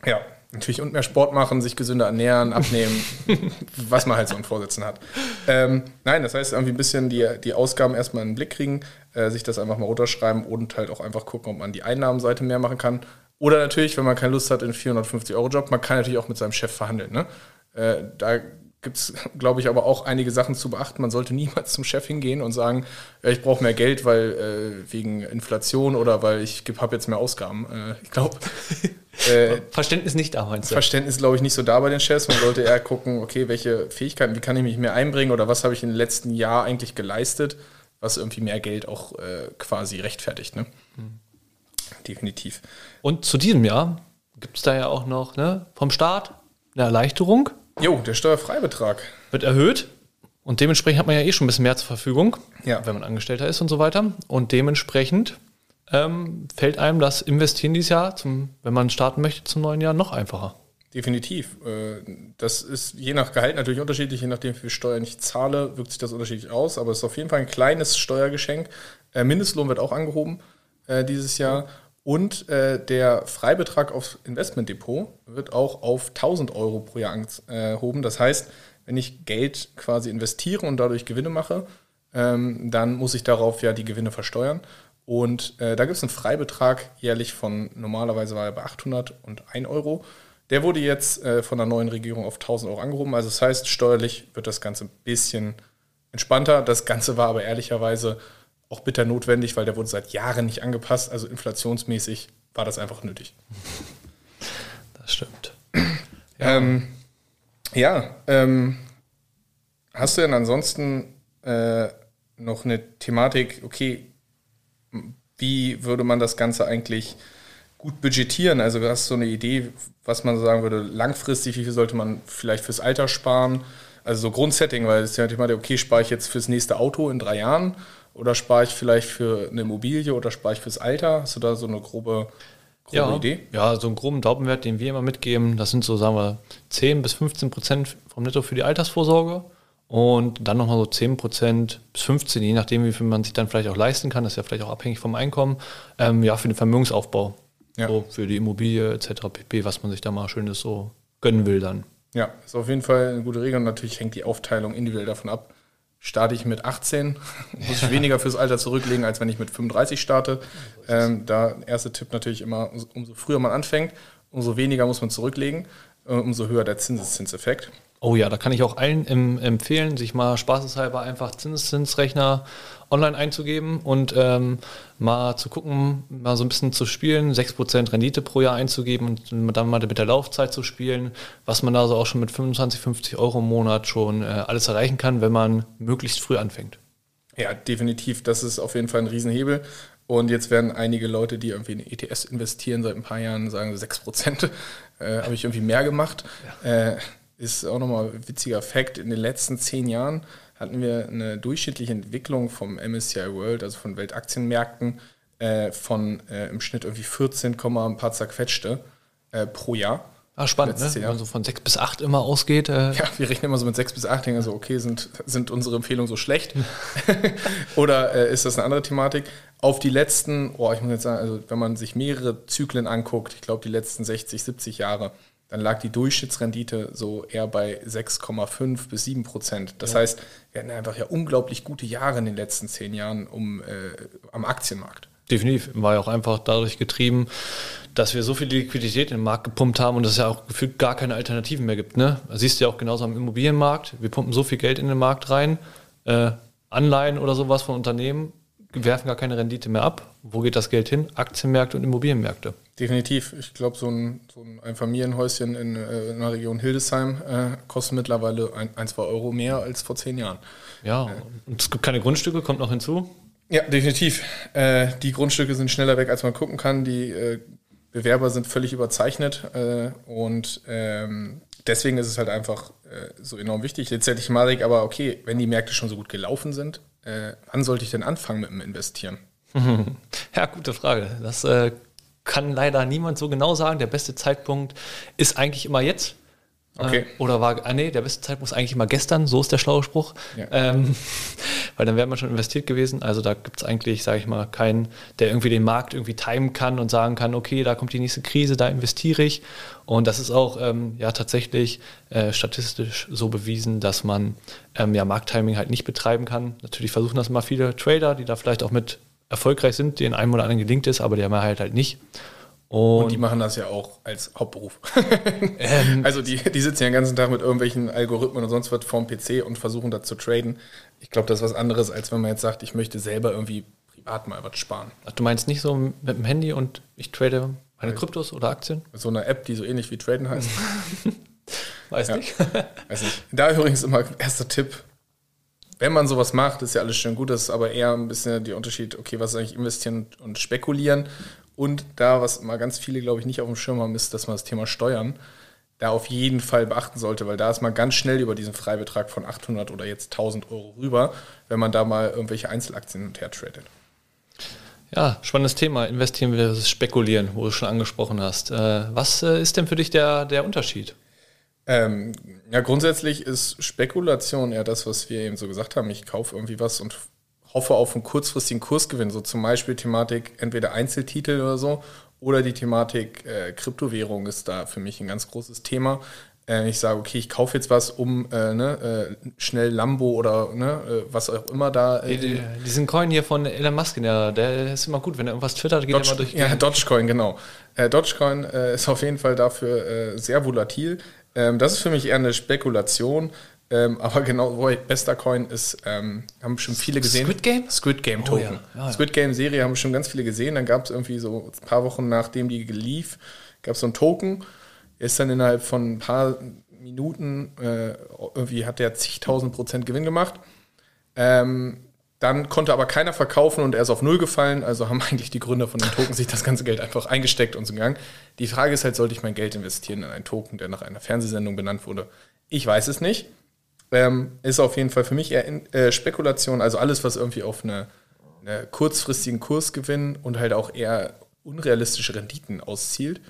ja, natürlich und mehr Sport machen, sich gesünder ernähren, abnehmen, was man halt so an Vorsätzen hat. Ähm, nein, das heißt irgendwie ein bisschen die, die Ausgaben erstmal in den Blick kriegen, äh, sich das einfach mal runterschreiben und halt auch einfach gucken, ob man die Einnahmenseite mehr machen kann. Oder natürlich, wenn man keine Lust hat, in 450-Euro-Job, man kann natürlich auch mit seinem Chef verhandeln. Ne? Äh, da gibt es, glaube ich, aber auch einige Sachen zu beachten. Man sollte niemals zum Chef hingehen und sagen, ja, ich brauche mehr Geld, weil äh, wegen Inflation oder weil ich habe jetzt mehr Ausgaben. Äh, ich glaube, äh, Verständnis nicht da, meinst du? Verständnis, glaube ich, nicht so da bei den Chefs. Man sollte eher gucken, okay, welche Fähigkeiten, wie kann ich mich mehr einbringen oder was habe ich im letzten Jahr eigentlich geleistet, was irgendwie mehr Geld auch äh, quasi rechtfertigt. Ne? Definitiv. Und zu diesem Jahr gibt es da ja auch noch ne, vom Staat eine Erleichterung, Jo, der Steuerfreibetrag. wird erhöht. Und dementsprechend hat man ja eh schon ein bisschen mehr zur Verfügung, Ja. wenn man Angestellter ist und so weiter. Und dementsprechend ähm, fällt einem das Investieren dieses Jahr, zum, wenn man starten möchte, zum neuen Jahr noch einfacher. Definitiv. Äh, Das ist je nach Gehalt natürlich unterschiedlich, je nachdem, wie viel Steuern ich zahle, wirkt sich das unterschiedlich aus, aber es ist auf jeden Fall ein kleines Steuergeschenk. Äh, Mindestlohn wird auch angehoben äh, dieses Jahr und äh, der Freibetrag aufs Investmentdepot wird auch auf 1000 Euro pro Jahr angehoben. Das heißt, wenn ich Geld quasi investiere und dadurch Gewinne mache, ähm, dann muss ich darauf ja die Gewinne versteuern. Und äh, da gibt es einen Freibetrag jährlich von, normalerweise war er bei 801 Euro. Der wurde jetzt äh, von der neuen Regierung auf 1000 Euro angehoben. Also das heißt, steuerlich wird das Ganze ein bisschen entspannter. Das Ganze war aber ehrlicherweise auch bitter notwendig, weil der wurde seit Jahren nicht angepasst. Also inflationsmäßig war das einfach nötig. Das stimmt. Ja, ähm, ja ähm, hast du denn ansonsten äh, noch eine Thematik, okay, wie würde man das Ganze eigentlich gut budgetieren? Also hast du so eine Idee, was man sagen würde, langfristig, wie viel sollte man vielleicht fürs Alter sparen? Also so Grundsetting, weil es ist ja die Thematik, okay, spare ich jetzt fürs nächste Auto in drei Jahren oder spare ich vielleicht für eine Immobilie oder spare ich fürs Alter? Hast du da so eine grobe, grobe ja, Idee? Ja, so einen groben Daumenwert, den wir immer mitgeben, das sind so, sagen wir, 10 bis 15 Prozent vom Netto für die Altersvorsorge. Und dann nochmal so 10 Prozent bis 15, je nachdem, wie viel man sich dann vielleicht auch leisten kann, das ist ja vielleicht auch abhängig vom Einkommen, ähm, ja, für den Vermögensaufbau. Ja. So für die Immobilie etc. pp, was man sich da mal schönes so gönnen will dann. Ja, ist auf jeden Fall eine gute Regel und natürlich hängt die Aufteilung individuell davon ab. Starte ich mit 18, muss ich weniger fürs Alter zurücklegen, als wenn ich mit 35 starte. Ähm, da erste Tipp natürlich immer, umso früher man anfängt, umso weniger muss man zurücklegen, äh, umso höher der Zinseszinseffekt. Oh ja, da kann ich auch allen empfehlen, sich mal spaßeshalber einfach Zinseszinsrechner online einzugeben und ähm, mal zu gucken, mal so ein bisschen zu spielen, 6% Rendite pro Jahr einzugeben und dann mal mit der Laufzeit zu spielen, was man da so auch schon mit 25, 50 Euro im Monat schon äh, alles erreichen kann, wenn man möglichst früh anfängt. Ja, definitiv. Das ist auf jeden Fall ein Riesenhebel. Und jetzt werden einige Leute, die irgendwie in ETS investieren seit ein paar Jahren, sagen 6%, äh, habe ich irgendwie mehr gemacht. Ja. Äh, ist auch nochmal ein witziger Fakt. In den letzten zehn Jahren hatten wir eine durchschnittliche Entwicklung vom MSCI World, also von Weltaktienmärkten, äh, von äh, im Schnitt irgendwie 14, ein paar zerquetschte äh, pro Jahr. Ah, spannend, ne? wenn man so von 6 bis 8 immer ausgeht. Äh ja, wir rechnen immer so mit 6 bis 8, denken so, okay, sind, sind unsere Empfehlungen so schlecht? Oder äh, ist das eine andere Thematik? Auf die letzten, oh, ich muss jetzt sagen, also wenn man sich mehrere Zyklen anguckt, ich glaube die letzten 60, 70 Jahre, dann lag die Durchschnittsrendite so eher bei 6,5 bis 7 Prozent. Das ja. heißt, wir hatten einfach ja unglaublich gute Jahre in den letzten zehn Jahren um, äh, am Aktienmarkt. Definitiv. War ja auch einfach dadurch getrieben, dass wir so viel Liquidität in den Markt gepumpt haben und es ja auch gefühlt gar keine Alternativen mehr gibt. Ne? Das siehst du ja auch genauso am Immobilienmarkt. Wir pumpen so viel Geld in den Markt rein, äh, Anleihen oder sowas von Unternehmen werfen gar keine Rendite mehr ab. Wo geht das Geld hin? Aktienmärkte und Immobilienmärkte. Definitiv. Ich glaube, so ein, so ein Familienhäuschen in, äh, in der Region Hildesheim äh, kostet mittlerweile ein, ein, zwei Euro mehr als vor zehn Jahren. Ja, und es gibt keine Grundstücke, kommt noch hinzu. Ja, definitiv. Äh, die Grundstücke sind schneller weg, als man gucken kann. Die äh, Bewerber sind völlig überzeichnet äh, und ähm, deswegen ist es halt einfach äh, so enorm wichtig. Jetzt hätte ich Marek, aber okay, wenn die Märkte schon so gut gelaufen sind, äh, wann sollte ich denn anfangen mit dem Investieren? Ja, gute Frage. Das äh, kann leider niemand so genau sagen. Der beste Zeitpunkt ist eigentlich immer jetzt. Okay. Äh, oder war, ah nee, der beste Zeitpunkt ist eigentlich immer gestern, so ist der schlaue Spruch. Ja. Ähm, weil dann wäre man schon investiert gewesen. Also da gibt es eigentlich, sage ich mal, keinen, der irgendwie den Markt irgendwie timen kann und sagen kann, okay, da kommt die nächste Krise, da investiere ich. Und das ist auch ähm, ja tatsächlich äh, statistisch so bewiesen, dass man ähm, ja Markttiming halt nicht betreiben kann. Natürlich versuchen das immer viele Trader, die da vielleicht auch mit erfolgreich sind, denen einem oder anderen gelingt ist, aber der Mehrheit halt nicht. Und, und, die machen das ja auch als Hauptberuf. ähm, also die, die sitzen ja den ganzen Tag mit irgendwelchen Algorithmen und sonst was vorm PC und versuchen da zu traden. Ich glaube, das ist was anderes, als wenn man jetzt sagt, ich möchte selber irgendwie privat mal was sparen. Ach, du meinst nicht so mit dem Handy und ich trade meine Kryptos oder Aktien? Mit so einer App, die so ähnlich wie Traden heißt. weiß ja, nicht. weiß nicht. Da übrigens immer erster Tipp. Wenn man sowas macht, ist ja alles schön gut, das ist aber eher ein bisschen der Unterschied, okay, was ist eigentlich investieren und spekulieren und da, was mal ganz viele, glaube ich, nicht auf dem Schirm haben, ist, dass man das Thema Steuern da auf jeden Fall beachten sollte, weil da ist man ganz schnell über diesen Freibetrag von 800 oder jetzt 1000 Euro rüber, wenn man da mal irgendwelche Einzelaktien und her tradet. Ja, spannendes Thema, investieren versus spekulieren, wo du schon angesprochen hast. Äh, was äh, ist denn für dich der, der Unterschied? Ähm, ja, grundsätzlich ist Spekulation eher das, was wir eben so gesagt haben. Ich kaufe irgendwie was und hoffe auf einen kurzfristigen Kursgewinn, so zum Beispiel Thematik entweder Einzeltitel oder so oder die Thematik äh, Kryptowährung ist da für mich ein ganz großes Thema. Äh, ich sage, okay, ich kaufe jetzt was, um äh, ne, äh, schnell Lambo oder ne, äh, was auch immer da. Äh, die, diesen Coin hier von Elon Musk, der, der ist immer gut, wenn er irgendwas twittert, geht Doge, er immer durch. Ja, Dogecoin, genau. Dogecoin ist auf jeden Fall dafür sehr volatil. Ähm, das ist für mich eher eine Spekulation. Ähm, aber genau, wo bester Coin ist, ähm, haben schon viele gesehen. Squid Game? Squid Game Token. ja. Ja, ja. Squid Game Serie haben schon ganz viele gesehen. Dann gab es irgendwie so ein paar Wochen nachdem die lief, gab es so einen Token. Ist dann innerhalb von ein paar Minuten, äh, irgendwie hat der zigtausend Prozent Gewinn gemacht. Ähm, dann konnte aber keiner verkaufen und er ist auf Null gefallen. Also haben eigentlich die Gründer von dem Token sich das ganze Geld einfach eingesteckt und so gegangen. Die Frage ist halt, sollte ich mein Geld investieren in einen Token, der nach einer Fernsehsendung benannt wurde? Ich weiß es nicht. Ähm, ist auf jeden Fall für mich eher in, äh, Spekulation. Also alles, was irgendwie auf eine, eine kurzfristigen Kursgewinn und halt auch eher unrealistische Renditen auszielt,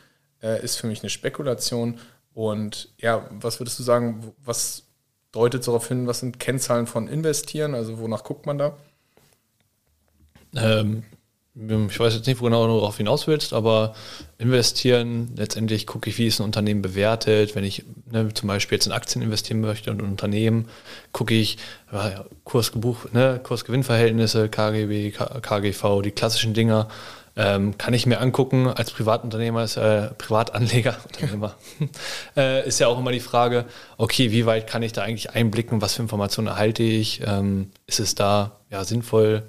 äh, ist für mich eine Spekulation. Und ja, was würdest du sagen, was deutet darauf hin, was sind Kennzahlen von Investieren? Also wonach guckt man da? Ähm, ich weiß jetzt nicht, wo genau du darauf hinaus willst, aber investieren, letztendlich gucke ich, wie ist ein Unternehmen bewertet. Wenn ich ne, zum Beispiel jetzt in Aktien investieren möchte und ein Unternehmen, gucke ich ja, Kursgebuch, ne, Kursgewinnverhältnisse, KGB, KGV, die klassischen Dinger. Ähm, kann ich mir angucken als Privatunternehmer, als äh, Privatanleger, äh, ist ja auch immer die Frage, okay, wie weit kann ich da eigentlich einblicken, was für Informationen erhalte ich, ähm, ist es da ja, sinnvoll,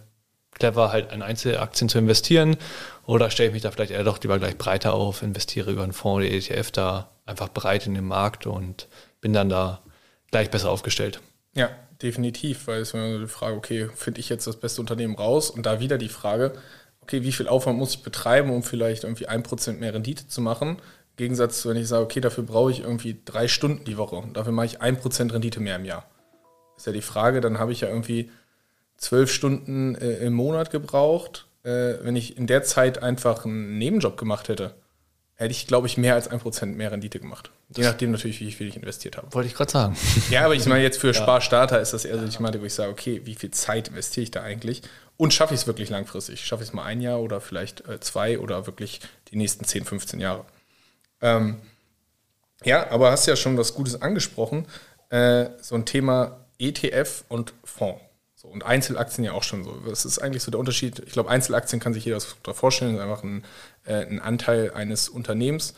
clever halt in Einzelaktien zu investieren? Oder stelle ich mich da vielleicht eher doch lieber gleich breiter auf, investiere über einen Fonds oder ETF da einfach breit in den Markt und bin dann da gleich besser aufgestellt. Ja, definitiv, weil es ist die Frage, okay, finde ich jetzt das beste Unternehmen raus? Und da wieder die Frage, okay, wie viel Aufwand muss ich betreiben, um vielleicht irgendwie ein Prozent mehr Rendite zu machen? Im Gegensatz zu, wenn ich sage, okay, dafür brauche ich irgendwie drei Stunden die Woche und dafür mache ich ein Prozent Rendite mehr im Jahr. Ist ja die Frage, dann habe ich ja irgendwie zwölf Stunden äh, im Monat gebraucht. Äh, wenn ich in der Zeit einfach einen Nebenjob gemacht hätte, hätte ich, glaube ich, mehr als ein Prozent mehr Rendite gemacht. Je nachdem natürlich, wie viel ich investiert habe. Wollte ich gerade sagen. Ja, aber ich meine, jetzt für ja. Sparstarter ist das eher so, ich meine, wo ich sage, okay, wie viel Zeit investiere ich da eigentlich? Und schaffe ich es wirklich langfristig? Schaffe ich es mal ein Jahr oder vielleicht äh, zwei oder wirklich die nächsten 10, 15 Jahre? Ähm, ja, aber hast ja schon was Gutes angesprochen. Äh, so ein Thema ETF und Fonds. So, und Einzelaktien ja auch schon so. Das ist eigentlich so der Unterschied. Ich glaube, Einzelaktien kann sich jeder vorstellen, das ist einfach ein, äh, ein Anteil eines Unternehmens.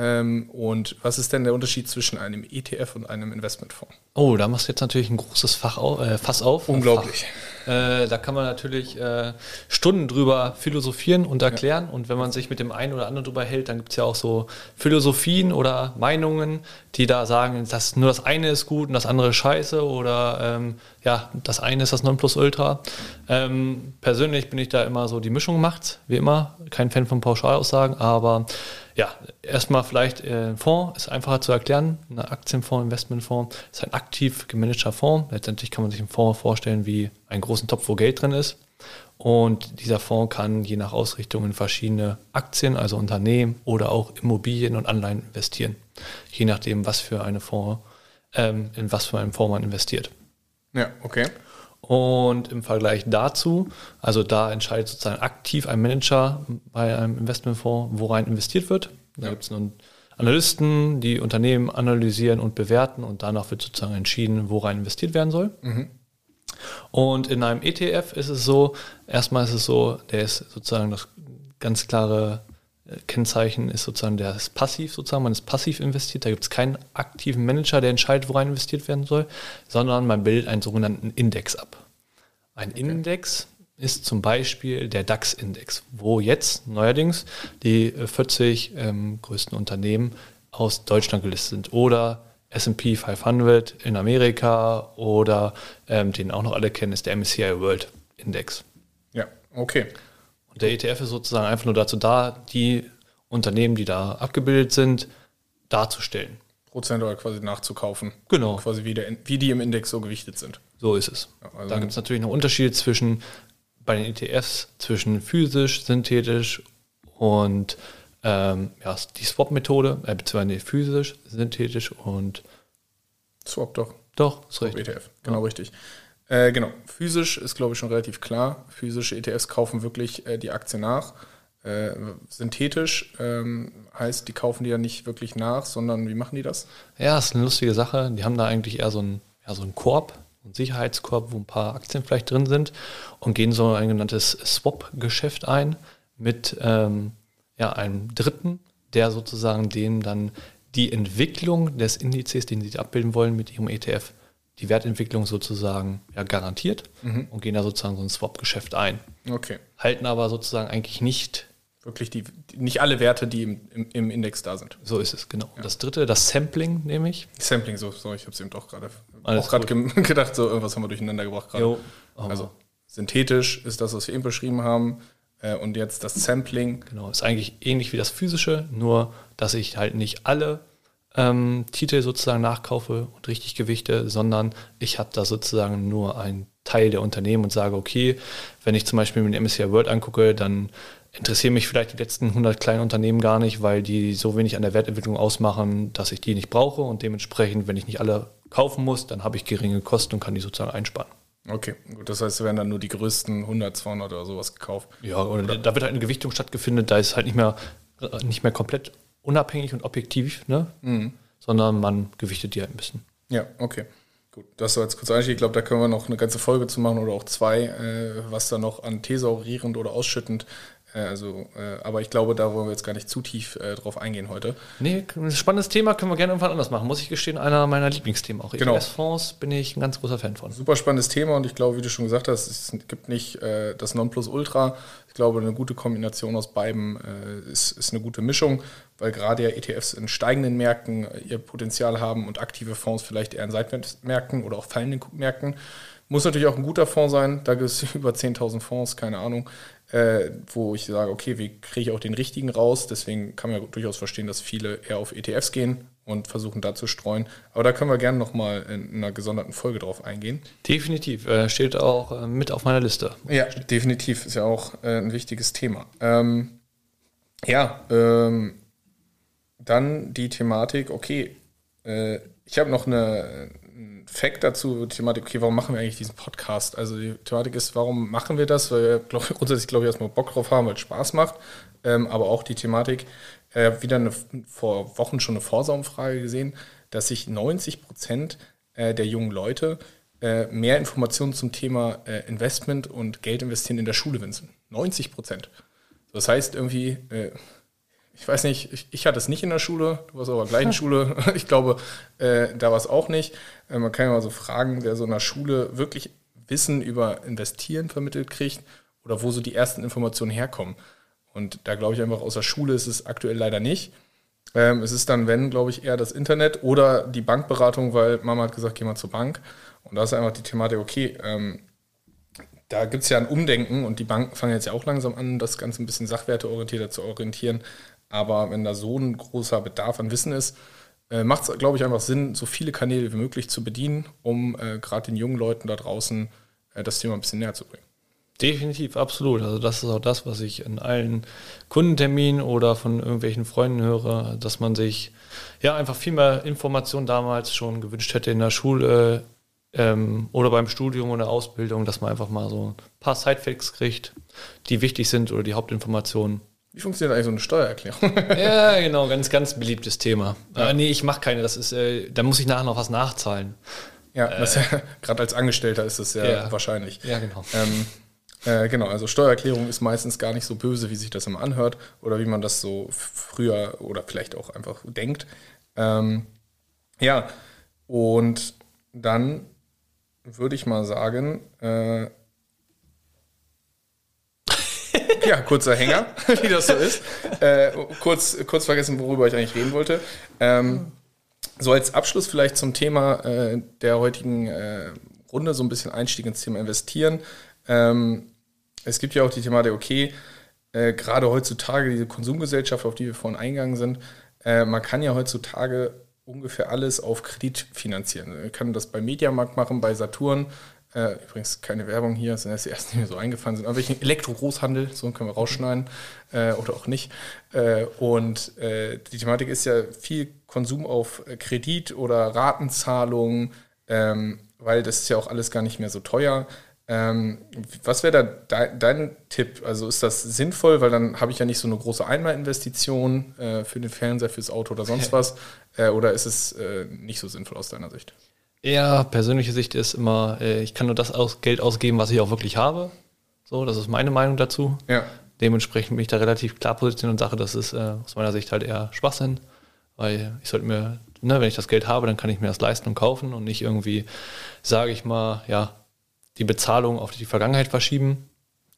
Ähm, und was ist denn der Unterschied zwischen einem ETF und einem Investmentfonds? Oh, da machst du jetzt natürlich ein großes Fach auf, äh, Fass auf. Unglaublich. Äh, da kann man natürlich äh, Stunden drüber philosophieren und erklären. Ja. Und wenn man sich mit dem einen oder anderen drüber hält, dann gibt es ja auch so Philosophien oder Meinungen, die da sagen, dass nur das eine ist gut und das andere ist scheiße oder ähm, ja, das eine ist das Nonplusultra. Ähm, persönlich bin ich da immer so, die Mischung macht, wie immer. Kein Fan von Pauschalaussagen, aber ja, erstmal vielleicht äh, Fonds ist einfacher zu erklären. Ein Aktienfonds, Investmentfonds ist ein aktiv gemanagter Fonds. Letztendlich kann man sich einen Fonds vorstellen wie einen großen Topf, wo Geld drin ist. Und dieser Fonds kann je nach Ausrichtung in verschiedene Aktien, also Unternehmen oder auch Immobilien und Anleihen investieren. Je nachdem, was für eine Fonds, ähm, in was für einen Fonds man investiert. Ja, okay. Und im Vergleich dazu, also da entscheidet sozusagen aktiv ein Manager bei einem Investmentfonds, worein investiert wird. Da ja. gibt es nun Analysten, die Unternehmen analysieren und bewerten und danach wird sozusagen entschieden, worein investiert werden soll. Mhm. Und in einem ETF ist es so, erstmal ist es so, der ist sozusagen das ganz klare Kennzeichen ist sozusagen, der ist passiv sozusagen, man ist passiv investiert, da gibt es keinen aktiven Manager, der entscheidet, worein investiert werden soll, sondern man bildet einen sogenannten Index ab. Ein okay. Index ist zum Beispiel der DAX-Index, wo jetzt neuerdings die 40 ähm, größten Unternehmen aus Deutschland gelistet sind oder S&P 500 in Amerika oder ähm, den auch noch alle kennen, ist der MSCI World Index. Ja, okay. Der ETF ist sozusagen einfach nur dazu da, die Unternehmen, die da abgebildet sind, darzustellen. Prozentual quasi nachzukaufen. Genau. Quasi wie, der, wie die im Index so gewichtet sind. So ist es. Ja, also da gibt es natürlich noch Unterschiede zwischen bei den ETFs zwischen physisch, synthetisch und ähm, ja, die Swap-Methode, äh, beziehungsweise physisch, synthetisch und Swap doch. Doch, ist Swap richtig. ETF, genau ja. richtig. Äh, genau, physisch ist, glaube ich, schon relativ klar. Physische ETFs kaufen wirklich äh, die Aktie nach. Äh, synthetisch ähm, heißt, die kaufen die ja nicht wirklich nach, sondern wie machen die das? Ja, ist eine lustige Sache. Die haben da eigentlich eher so einen, ja, so einen Korb, einen Sicherheitskorb, wo ein paar Aktien vielleicht drin sind und gehen so ein genanntes Swap-Geschäft ein mit ähm, ja, einem Dritten, der sozusagen denen dann die Entwicklung des Indizes, den sie abbilden wollen, mit ihrem ETF die Wertentwicklung sozusagen ja, garantiert Mhm. und gehen da sozusagen so ein Swap-Geschäft ein. Okay. Halten aber sozusagen eigentlich nicht, Wirklich die, nicht alle Werte, die im, im, im Index da sind. so ist es, genau. Und das dritte, das Sampling nämlich. Sampling, so, so ich habe es eben doch gerade auch gerade gem- gedacht, so irgendwas haben wir durcheinander gebracht gerade. Aber- Also synthetisch ist das, was wir eben beschrieben haben. Äh, und jetzt das Sampling. Genau, ist eigentlich ähnlich wie das physische, nur dass ich halt nicht alle ähm, Titel sozusagen nachkaufe und richtig gewichte, sondern ich habe da sozusagen nur einen Teil der Unternehmen und sage, okay, wenn ich zum Beispiel mir den MSCI World angucke, dann interessieren mich vielleicht die letzten 100 kleinen Unternehmen gar nicht, weil die so wenig an der Wertentwicklung ausmachen, dass ich die nicht brauche und dementsprechend, wenn ich nicht alle kaufen muss, dann habe ich geringe Kosten und kann die sozusagen einsparen. Okay, gut, das heißt, es werden dann nur die größten 100, 200 oder sowas gekauft. Ja, oder da wird halt eine Gewichtung stattgefunden, da ist halt nicht mehr, äh, nicht mehr komplett unabhängig und objektiv, ne? sondern man gewichtet die halt ein bisschen. Ja, okay. Gut, das war jetzt kurz Einstieg. Ich glaube, da können wir noch eine ganze Folge zu machen oder auch zwei, äh, was da noch an thesaurierend oder ausschüttend. Äh, also, äh, aber ich glaube, da wollen wir jetzt gar nicht zu tief äh, drauf eingehen heute. Nee, ein spannendes Thema können wir gerne irgendwann anders machen. Muss ich gestehen, einer meiner Lieblingsthemen auch. Genau. ETS-Fonds bin ich ein ganz großer Fan von. Super spannendes Thema und ich glaube, wie du schon gesagt hast, es gibt nicht äh, das Nonplusultra. Ich glaube, eine gute Kombination aus beiden äh, ist, ist eine gute Mischung, weil gerade ja ETFs in steigenden Märkten äh, ihr Potenzial haben und aktive Fonds vielleicht eher in Seitwärtsmärkten oder auch fallenden Märkten. Muss natürlich auch ein guter Fonds sein. Da gibt es über 10.000 Fonds, keine Ahnung, äh, wo ich sage, okay, wie kriege ich auch den richtigen raus? Deswegen kann man ja durchaus verstehen, dass viele eher auf ETFs gehen und versuchen da zu streuen. Aber da können wir gerne nochmal in einer gesonderten Folge drauf eingehen. Definitiv. Äh, steht auch äh, mit auf meiner Liste. Ja, definitiv. Ist ja auch äh, ein wichtiges Thema. Ähm, ja, ähm, dann die Thematik, okay, äh, ich habe noch eine, Fact dazu, Thematik, okay, warum machen wir eigentlich diesen Podcast? Also die Thematik ist, warum machen wir das? Weil wir glaub, grundsätzlich, glaube ich, erstmal Bock drauf haben, weil es Spaß macht. Ähm, aber auch die Thematik, äh, wieder eine, vor Wochen schon eine Vorsaumfrage gesehen, dass sich 90 Prozent äh, der jungen Leute äh, mehr Informationen zum Thema äh, Investment und Geld investieren in der Schule wünschen. 90 Prozent. Das heißt irgendwie, äh, ich weiß nicht, ich, ich hatte es nicht in der Schule, du warst aber gleichen Schule. Ich glaube, äh, da war es auch nicht. Äh, man kann ja mal so fragen, wer so in der Schule wirklich Wissen über Investieren vermittelt kriegt oder wo so die ersten Informationen herkommen. Und da glaube ich einfach, aus der Schule ist es aktuell leider nicht. Ähm, es ist dann, wenn, glaube ich, eher das Internet oder die Bankberatung, weil Mama hat gesagt, geh mal zur Bank. Und da ist einfach die Thematik, okay, ähm, da gibt es ja ein Umdenken und die Banken fangen jetzt ja auch langsam an, das Ganze ein bisschen sachwerteorientierter zu orientieren. Aber wenn da so ein großer Bedarf an Wissen ist, äh, macht es, glaube ich, einfach Sinn, so viele Kanäle wie möglich zu bedienen, um äh, gerade den jungen Leuten da draußen äh, das Thema ein bisschen näher zu bringen. Definitiv, absolut. Also das ist auch das, was ich in allen Kundenterminen oder von irgendwelchen Freunden höre, dass man sich ja einfach viel mehr Informationen damals schon gewünscht hätte in der Schule ähm, oder beim Studium oder Ausbildung, dass man einfach mal so ein paar Sidefacts kriegt, die wichtig sind oder die Hauptinformationen. Wie funktioniert eigentlich so eine Steuererklärung? Ja, genau, ganz, ganz beliebtes Thema. Äh, nee, ich mache keine, das ist, äh, da muss ich nachher noch was nachzahlen. ja, das ja gerade als Angestellter ist das sehr Ja. wahrscheinlich. Ja, genau. Ähm, äh, genau, also Steuererklärung ist meistens gar nicht so böse, wie sich das immer anhört oder wie man das so früher oder vielleicht auch einfach denkt. Ähm, ja, und dann würde ich mal sagen, äh, ja, kurzer Hänger, wie das so ist. Äh, kurz, kurz vergessen, worüber ich eigentlich reden wollte. Ähm, so als Abschluss vielleicht zum Thema äh, der heutigen äh, Runde, so ein bisschen Einstieg ins Thema Investieren. Ähm, es gibt ja auch die Thematik, okay, äh, gerade heutzutage diese Konsumgesellschaft, auf die wir vorhin eingegangen sind, äh, man kann ja heutzutage ungefähr alles auf Kredit finanzieren. Man kann das bei Mediamarkt machen, bei Saturn. Äh, übrigens keine Werbung hier, sind jetzt die ersten, die mir so eingefallen sind. Aber welchen Elektro-Großhandel, so können wir rausschneiden äh, oder auch nicht. Äh, und äh, die Thematik ist ja viel Konsum auf Kredit oder Ratenzahlung, ähm, weil das ist ja auch alles gar nicht mehr so teuer. Ähm, was wäre da de dein Tipp? Also ist das sinnvoll, weil dann habe ich ja nicht so eine große Einmalinvestition äh, für den Fernseher, fürs Auto oder sonst was? Äh, oder ist es nicht so sinnvoll aus deiner Sicht? Ja, persönliche Sicht ist immer, äh, ich kann nur das aus Geld ausgeben, was ich auch wirklich habe. So, das ist meine Meinung dazu. Ja. Dementsprechend bin ich da relativ klar positioniert und sage, das ist äh, aus meiner Sicht halt eher Schwachsinn, weil ich sollte mir ne, wenn ich das Geld habe, dann kann ich mir das leisten und kaufen und nicht irgendwie, sage ich mal, ja, die Bezahlung auf die Vergangenheit verschieben.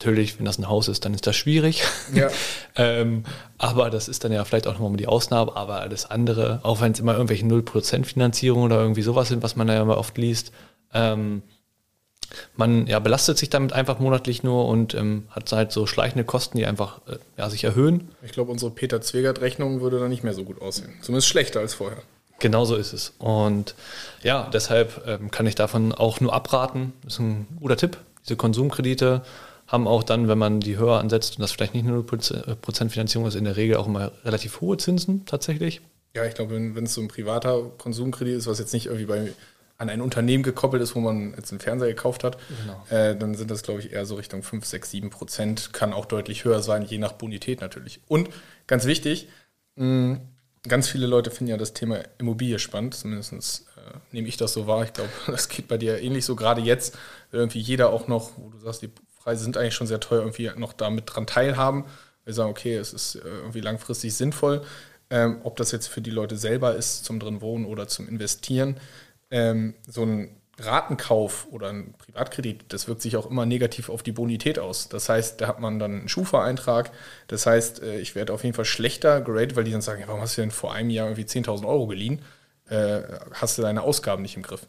Natürlich, wenn das ein Haus ist, dann ist das schwierig. Ja. ähm, aber das ist dann ja vielleicht auch nochmal die Ausnahme. Aber alles andere, auch wenn es immer irgendwelche 0% Finanzierung oder irgendwie sowas sind, was man ja immer oft liest, ähm, man ja, belastet sich damit einfach monatlich nur und ähm, hat halt so schleichende Kosten, die einfach äh, ja, sich erhöhen. Ich glaube, unsere Peter Zwegert-Rechnung würde da nicht mehr so gut aussehen. Zumindest schlechter als vorher. Genau so ist es. Und ja, deshalb ähm, kann ich davon auch nur abraten. Das ist ein guter Tipp. Diese Konsumkredite haben auch dann, wenn man die höher ansetzt und das vielleicht nicht nur 0% Finanzierung ist, in der Regel auch immer relativ hohe Zinsen tatsächlich. Ja, ich glaube, wenn es so ein privater Konsumkredit ist, was jetzt nicht irgendwie bei an ein Unternehmen gekoppelt ist, wo man jetzt einen Fernseher gekauft hat, genau. äh, dann sind das, glaube ich, eher so Richtung 5, 6, 7 Prozent. Kann auch deutlich höher sein, je nach Bonität natürlich. Und ganz wichtig, mh, ganz viele Leute finden ja das Thema Immobilie spannend, zumindest äh, nehme ich das so wahr. Ich glaube, das geht bei dir ähnlich so. Gerade jetzt irgendwie jeder auch noch, wo du sagst, die Preise sind eigentlich schon sehr teuer, irgendwie noch damit dran teilhaben. Wir sagen, okay, es ist äh, irgendwie langfristig sinnvoll. Ähm, ob das jetzt für die Leute selber ist, zum drin wohnen oder zum Investieren, ähm, so ein Ratenkauf oder ein Privatkredit, das wirkt sich auch immer negativ auf die Bonität aus. Das heißt, da hat man dann einen Schufa-Eintrag. Das heißt, äh, ich werde auf jeden Fall schlechter geratet, weil die dann sagen, warum hast du denn vor einem Jahr irgendwie 10.000 Euro geliehen? Äh, hast du deine Ausgaben nicht im Griff.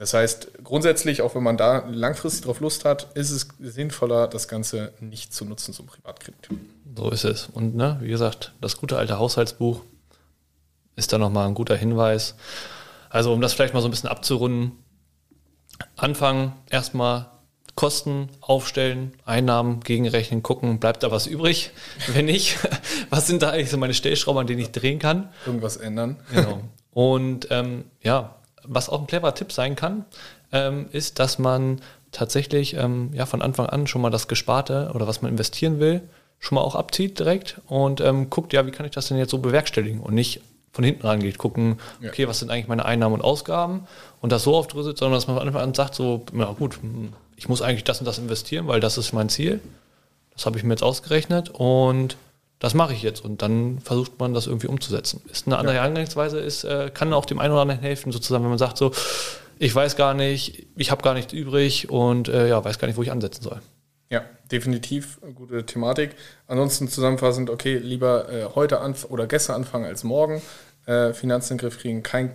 Das heißt, grundsätzlich, auch wenn man da langfristig drauf Lust hat, ist es sinnvoller, das Ganze nicht zu nutzen zum Privatkredit. So ist es. Und ne, wie gesagt, das gute alte Haushaltsbuch ist da nochmal ein guter Hinweis. Also um das vielleicht mal so ein bisschen abzurunden, anfangen, erstmal Kosten aufstellen, Einnahmen gegenrechnen, gucken, bleibt da was übrig? Wenn nicht, was sind da eigentlich so meine Stellschrauben, an denen ich drehen kann? Irgendwas ändern. Genau. Und ähm, ja, was auch ein cleverer Tipp sein kann, ähm, ist, dass man tatsächlich ähm, ja, von Anfang an schon mal das Gesparte oder was man investieren will, schon mal auch abzieht direkt und ähm, guckt, ja, wie kann ich das denn jetzt so bewerkstelligen und nicht von hinten rangeht, gucken, okay, was sind eigentlich meine Einnahmen und Ausgaben und das so aufdröselt, sondern dass man von Anfang an sagt, so, na gut, ich muss eigentlich das und das investieren, weil das ist mein Ziel. Das habe ich mir jetzt ausgerechnet und das mache ich jetzt. Und dann versucht man das irgendwie umzusetzen. Ist eine andere ja. Herangehensweise, ist, äh, kann auch dem einen oder anderen helfen, sozusagen, wenn man sagt, so, ich weiß gar nicht, ich habe gar nichts übrig und äh, ja, weiß gar nicht, wo ich ansetzen soll. Ja, definitiv gute Thematik. Ansonsten zusammenfassend, okay, lieber äh, heute oder gestern anfangen als morgen. Äh, Finanzen in den Griff kriegen, kein,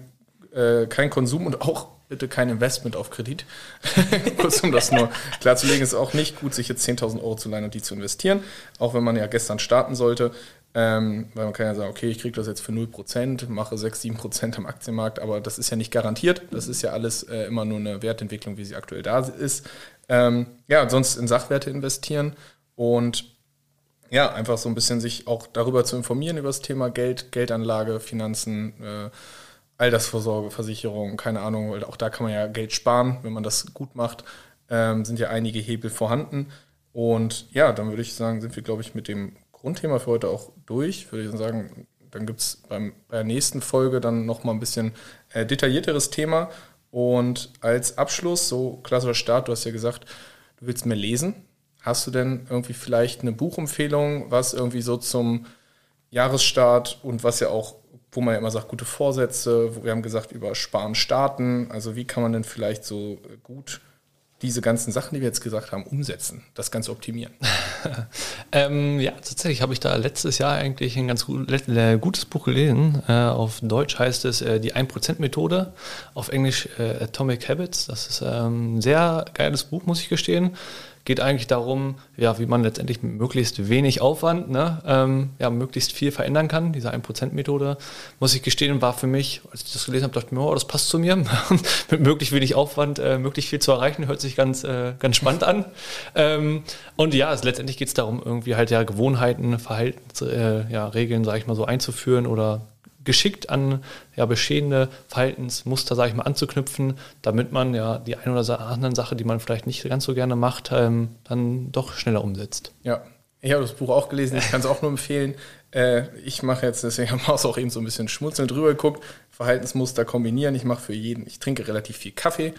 äh, kein Konsum und auch bitte kein Investment auf Kredit. Kurz um das nur klarzulegen, ist auch nicht gut, sich jetzt 10.000 Euro zu leihen und die zu investieren, auch wenn man ja gestern starten sollte. Ähm, weil man kann ja sagen, okay, ich kriege das jetzt für 0%, mache 6, 7% am Aktienmarkt, aber das ist ja nicht garantiert. Das ist ja alles äh, immer nur eine Wertentwicklung, wie sie aktuell da ist. Ähm, ja, sonst in Sachwerte investieren und ja, einfach so ein bisschen sich auch darüber zu informieren, über das Thema Geld, Geldanlage, Finanzen, äh, Altersvorsorge, Versicherung, keine Ahnung, weil auch da kann man ja Geld sparen, wenn man das gut macht. Ähm, sind ja einige Hebel vorhanden. Und ja, dann würde ich sagen, sind wir, glaube ich, mit dem Grundthema für heute auch durch. Würde ich sagen, dann gibt es bei der nächsten Folge dann nochmal ein bisschen äh, detaillierteres Thema. Und als Abschluss, so klassischer Start, du hast ja gesagt, du willst mehr lesen. Hast du denn irgendwie vielleicht eine Buchempfehlung, was irgendwie so zum Jahresstart und was ja auch, wo man ja immer sagt, gute Vorsätze, wo wir haben gesagt, über Sparen starten. Also wie kann man denn vielleicht so gut diese ganzen Sachen, die wir jetzt gesagt haben, umsetzen, das Ganze optimieren? ähm, ja, tatsächlich habe ich da letztes Jahr eigentlich ein ganz gut, äh, gutes Buch gelesen. Äh, auf Deutsch heißt es äh, die 1%-Methode, auf Englisch äh, Atomic Habits. Das ist ähm, ein sehr geiles Buch, muss ich gestehen geht eigentlich darum, ja, wie man letztendlich mit möglichst wenig Aufwand ne, ähm, ja, möglichst viel verändern kann. Diese 1%-Methode, muss ich gestehen, war für mich, als ich das gelesen habe, dachte ich mir, oh, das passt zu mir. mit möglichst wenig Aufwand äh, möglichst viel zu erreichen, hört sich ganz, äh, ganz spannend an. Ähm, und ja, es, letztendlich geht es darum, irgendwie halt ja Gewohnheiten, Verhaltensregeln, äh, ja, Regeln, sage ich mal so, einzuführen oder geschickt an ja, bestehende Verhaltensmuster, sage ich mal, anzuknüpfen, damit man ja die eine oder andere Sache, die man vielleicht nicht ganz so gerne macht, ähm, dann doch schneller umsetzt. Ja, ich habe das Buch auch gelesen, ich kann es auch nur empfehlen. Äh, ich mache jetzt, deswegen haben wir auch eben so ein bisschen schmunzelnd drüber geguckt, Verhaltensmuster kombinieren. Ich mache für jeden, ich trinke relativ viel Kaffee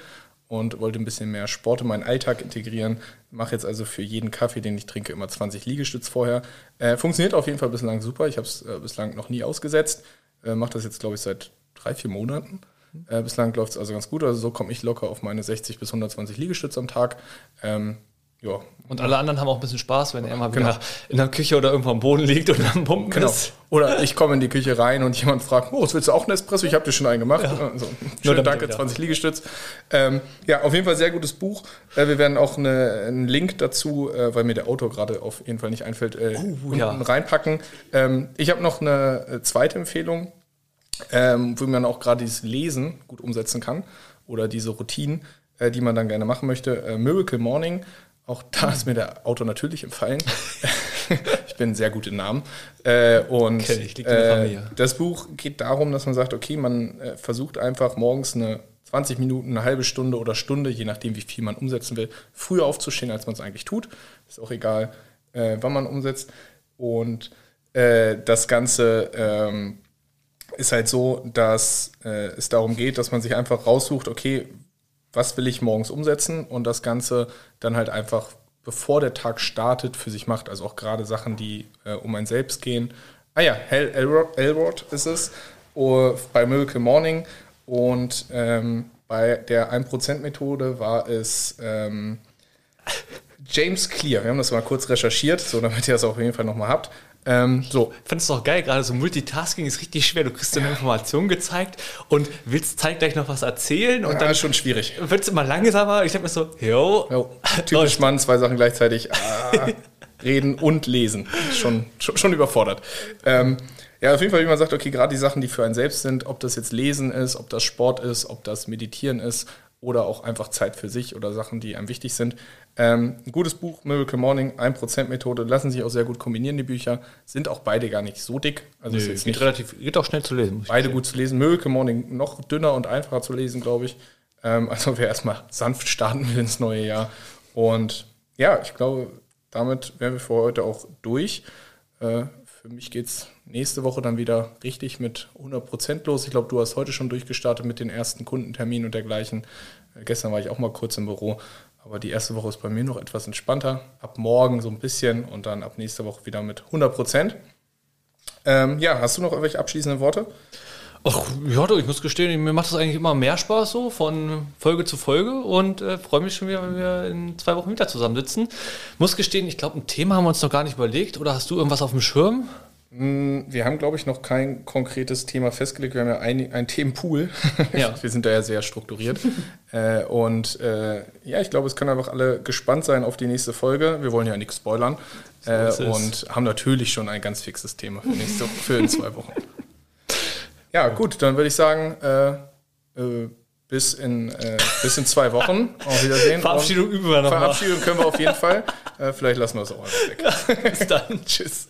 und wollte ein bisschen mehr Sport in meinen Alltag integrieren. Mache jetzt also für jeden Kaffee, den ich trinke, immer 20 Liegestütz vorher. Äh, funktioniert auf jeden Fall bislang super. Ich habe es äh, bislang noch nie ausgesetzt. Äh, mache das jetzt, glaube ich, seit drei, vier Monaten. Äh, bislang läuft es also ganz gut. Also so komme ich locker auf meine 60 bis 120 Liegestütze am Tag. Ähm, ja. Und alle anderen haben auch ein bisschen Spaß, wenn er mal wieder genau. in der Küche oder irgendwo am Boden liegt und am Pumpen genau. ist. Oder ich komme in die Küche rein und jemand fragt, oh, willst du auch einen Espresso? Ich habe dir schon einen gemacht. Ja. Also, schön, danke, 20 Liegestütz. Ähm, ja, auf jeden Fall sehr gutes Buch. Äh, wir werden auch eine, einen Link dazu, äh, weil mir der Autor gerade auf jeden Fall nicht einfällt, äh, oh, ja. reinpacken. Ähm, ich habe noch eine äh, zweite Empfehlung, ähm, wo man auch gerade dieses Lesen gut umsetzen kann oder diese Routinen, äh, die man dann gerne machen möchte. Äh, Miracle Morning auch da ist mir der Autor natürlich empfallen. ich bin sehr gut im Namen. Äh, und okay, äh, das Buch geht darum, dass man sagt, okay, man äh, versucht einfach morgens eine 20 Minuten, eine halbe Stunde oder Stunde, je nachdem, wie viel man umsetzen will, früher aufzustehen, als man es eigentlich tut. Ist auch egal, äh, wann man umsetzt. Und äh, das Ganze ähm, ist halt so, dass äh, es darum geht, dass man sich einfach raussucht, okay, was will ich morgens umsetzen und das Ganze dann halt einfach, bevor der Tag startet, für sich macht. Also auch gerade Sachen, die äh, um ein Selbst gehen. Ah ja, Hell Elrod, Elrod ist es uh, bei Miracle Morning und ähm, bei der 1%-Methode war es ähm, James Clear. Wir haben das mal kurz recherchiert, so damit ihr das auf jeden Fall nochmal habt. Ähm, so. Ich fand es doch geil, gerade so Multitasking ist richtig schwer. Du kriegst dir eine Information gezeigt und willst zeitgleich noch was erzählen und ja, dann ist schon schwierig. Wird es immer langsamer. Ich denke mir so, jo. jo. Typisch Mann, zwei Sachen gleichzeitig. Ah, reden und lesen. Schon, schon, schon überfordert. Ähm, ja, auf jeden Fall, wie man sagt, okay, gerade die Sachen, die für einen selbst sind, ob das jetzt Lesen ist, ob das Sport ist, ob das Meditieren ist oder auch einfach Zeit für sich oder Sachen, die einem wichtig sind. Ähm, ein gutes Buch, Miracle Morning, 1%-Methode, lassen sich auch sehr gut kombinieren, die Bücher. Sind auch beide gar nicht so dick. Also jetzt geht, nicht relativ, geht auch schnell zu lesen. Beide gut zu lesen. Miracle Morning noch dünner und einfacher zu lesen, glaube ich. Ähm, also wer erstmal sanft starten will ins neue Jahr. Und ja, ich glaube, damit wären wir für heute auch durch. Äh, für mich geht es nächste Woche dann wieder richtig mit 100% los. Ich glaube, du hast heute schon durchgestartet mit den ersten Kundenterminen und dergleichen. Äh, gestern war ich auch mal kurz im Büro. Aber die erste Woche ist bei mir noch etwas entspannter. Ab morgen so ein bisschen und dann ab nächster Woche wieder mit 100% Ähm, ja, hast du noch irgendwelche abschließenden Worte? Ach, ja, du, ich muss gestehen, mir macht das eigentlich immer mehr Spaß so von Folge zu Folge und äh, freue mich schon wieder, wenn wir in zwei Wochen wieder zusammensitzen. Muss gestehen, ich glaube, ein Thema haben wir uns noch gar nicht überlegt oder hast du irgendwas auf dem Schirm? Mm, wir haben, glaube ich, noch kein konkretes Thema festgelegt. Wir haben ja ein, ein Themenpool. Ja. Wir sind da ja sehr strukturiert. äh, und äh, ja, ich glaube, es können einfach alle gespannt sein auf die nächste Folge. Wir wollen ja nichts spoilern. Äh, und haben natürlich schon ein ganz fixes Thema für, nächste, für in zwei Wochen. Ja, gut, dann würde ich sagen, äh, äh, bis in, äh, bis in zwei Wochen. Auf Wiedersehen. Verabschiedung üben wir noch Verabschiedung können wir auf jeden Fall. vielleicht lassen wir es auch einfach weg. bis dann. Tschüss.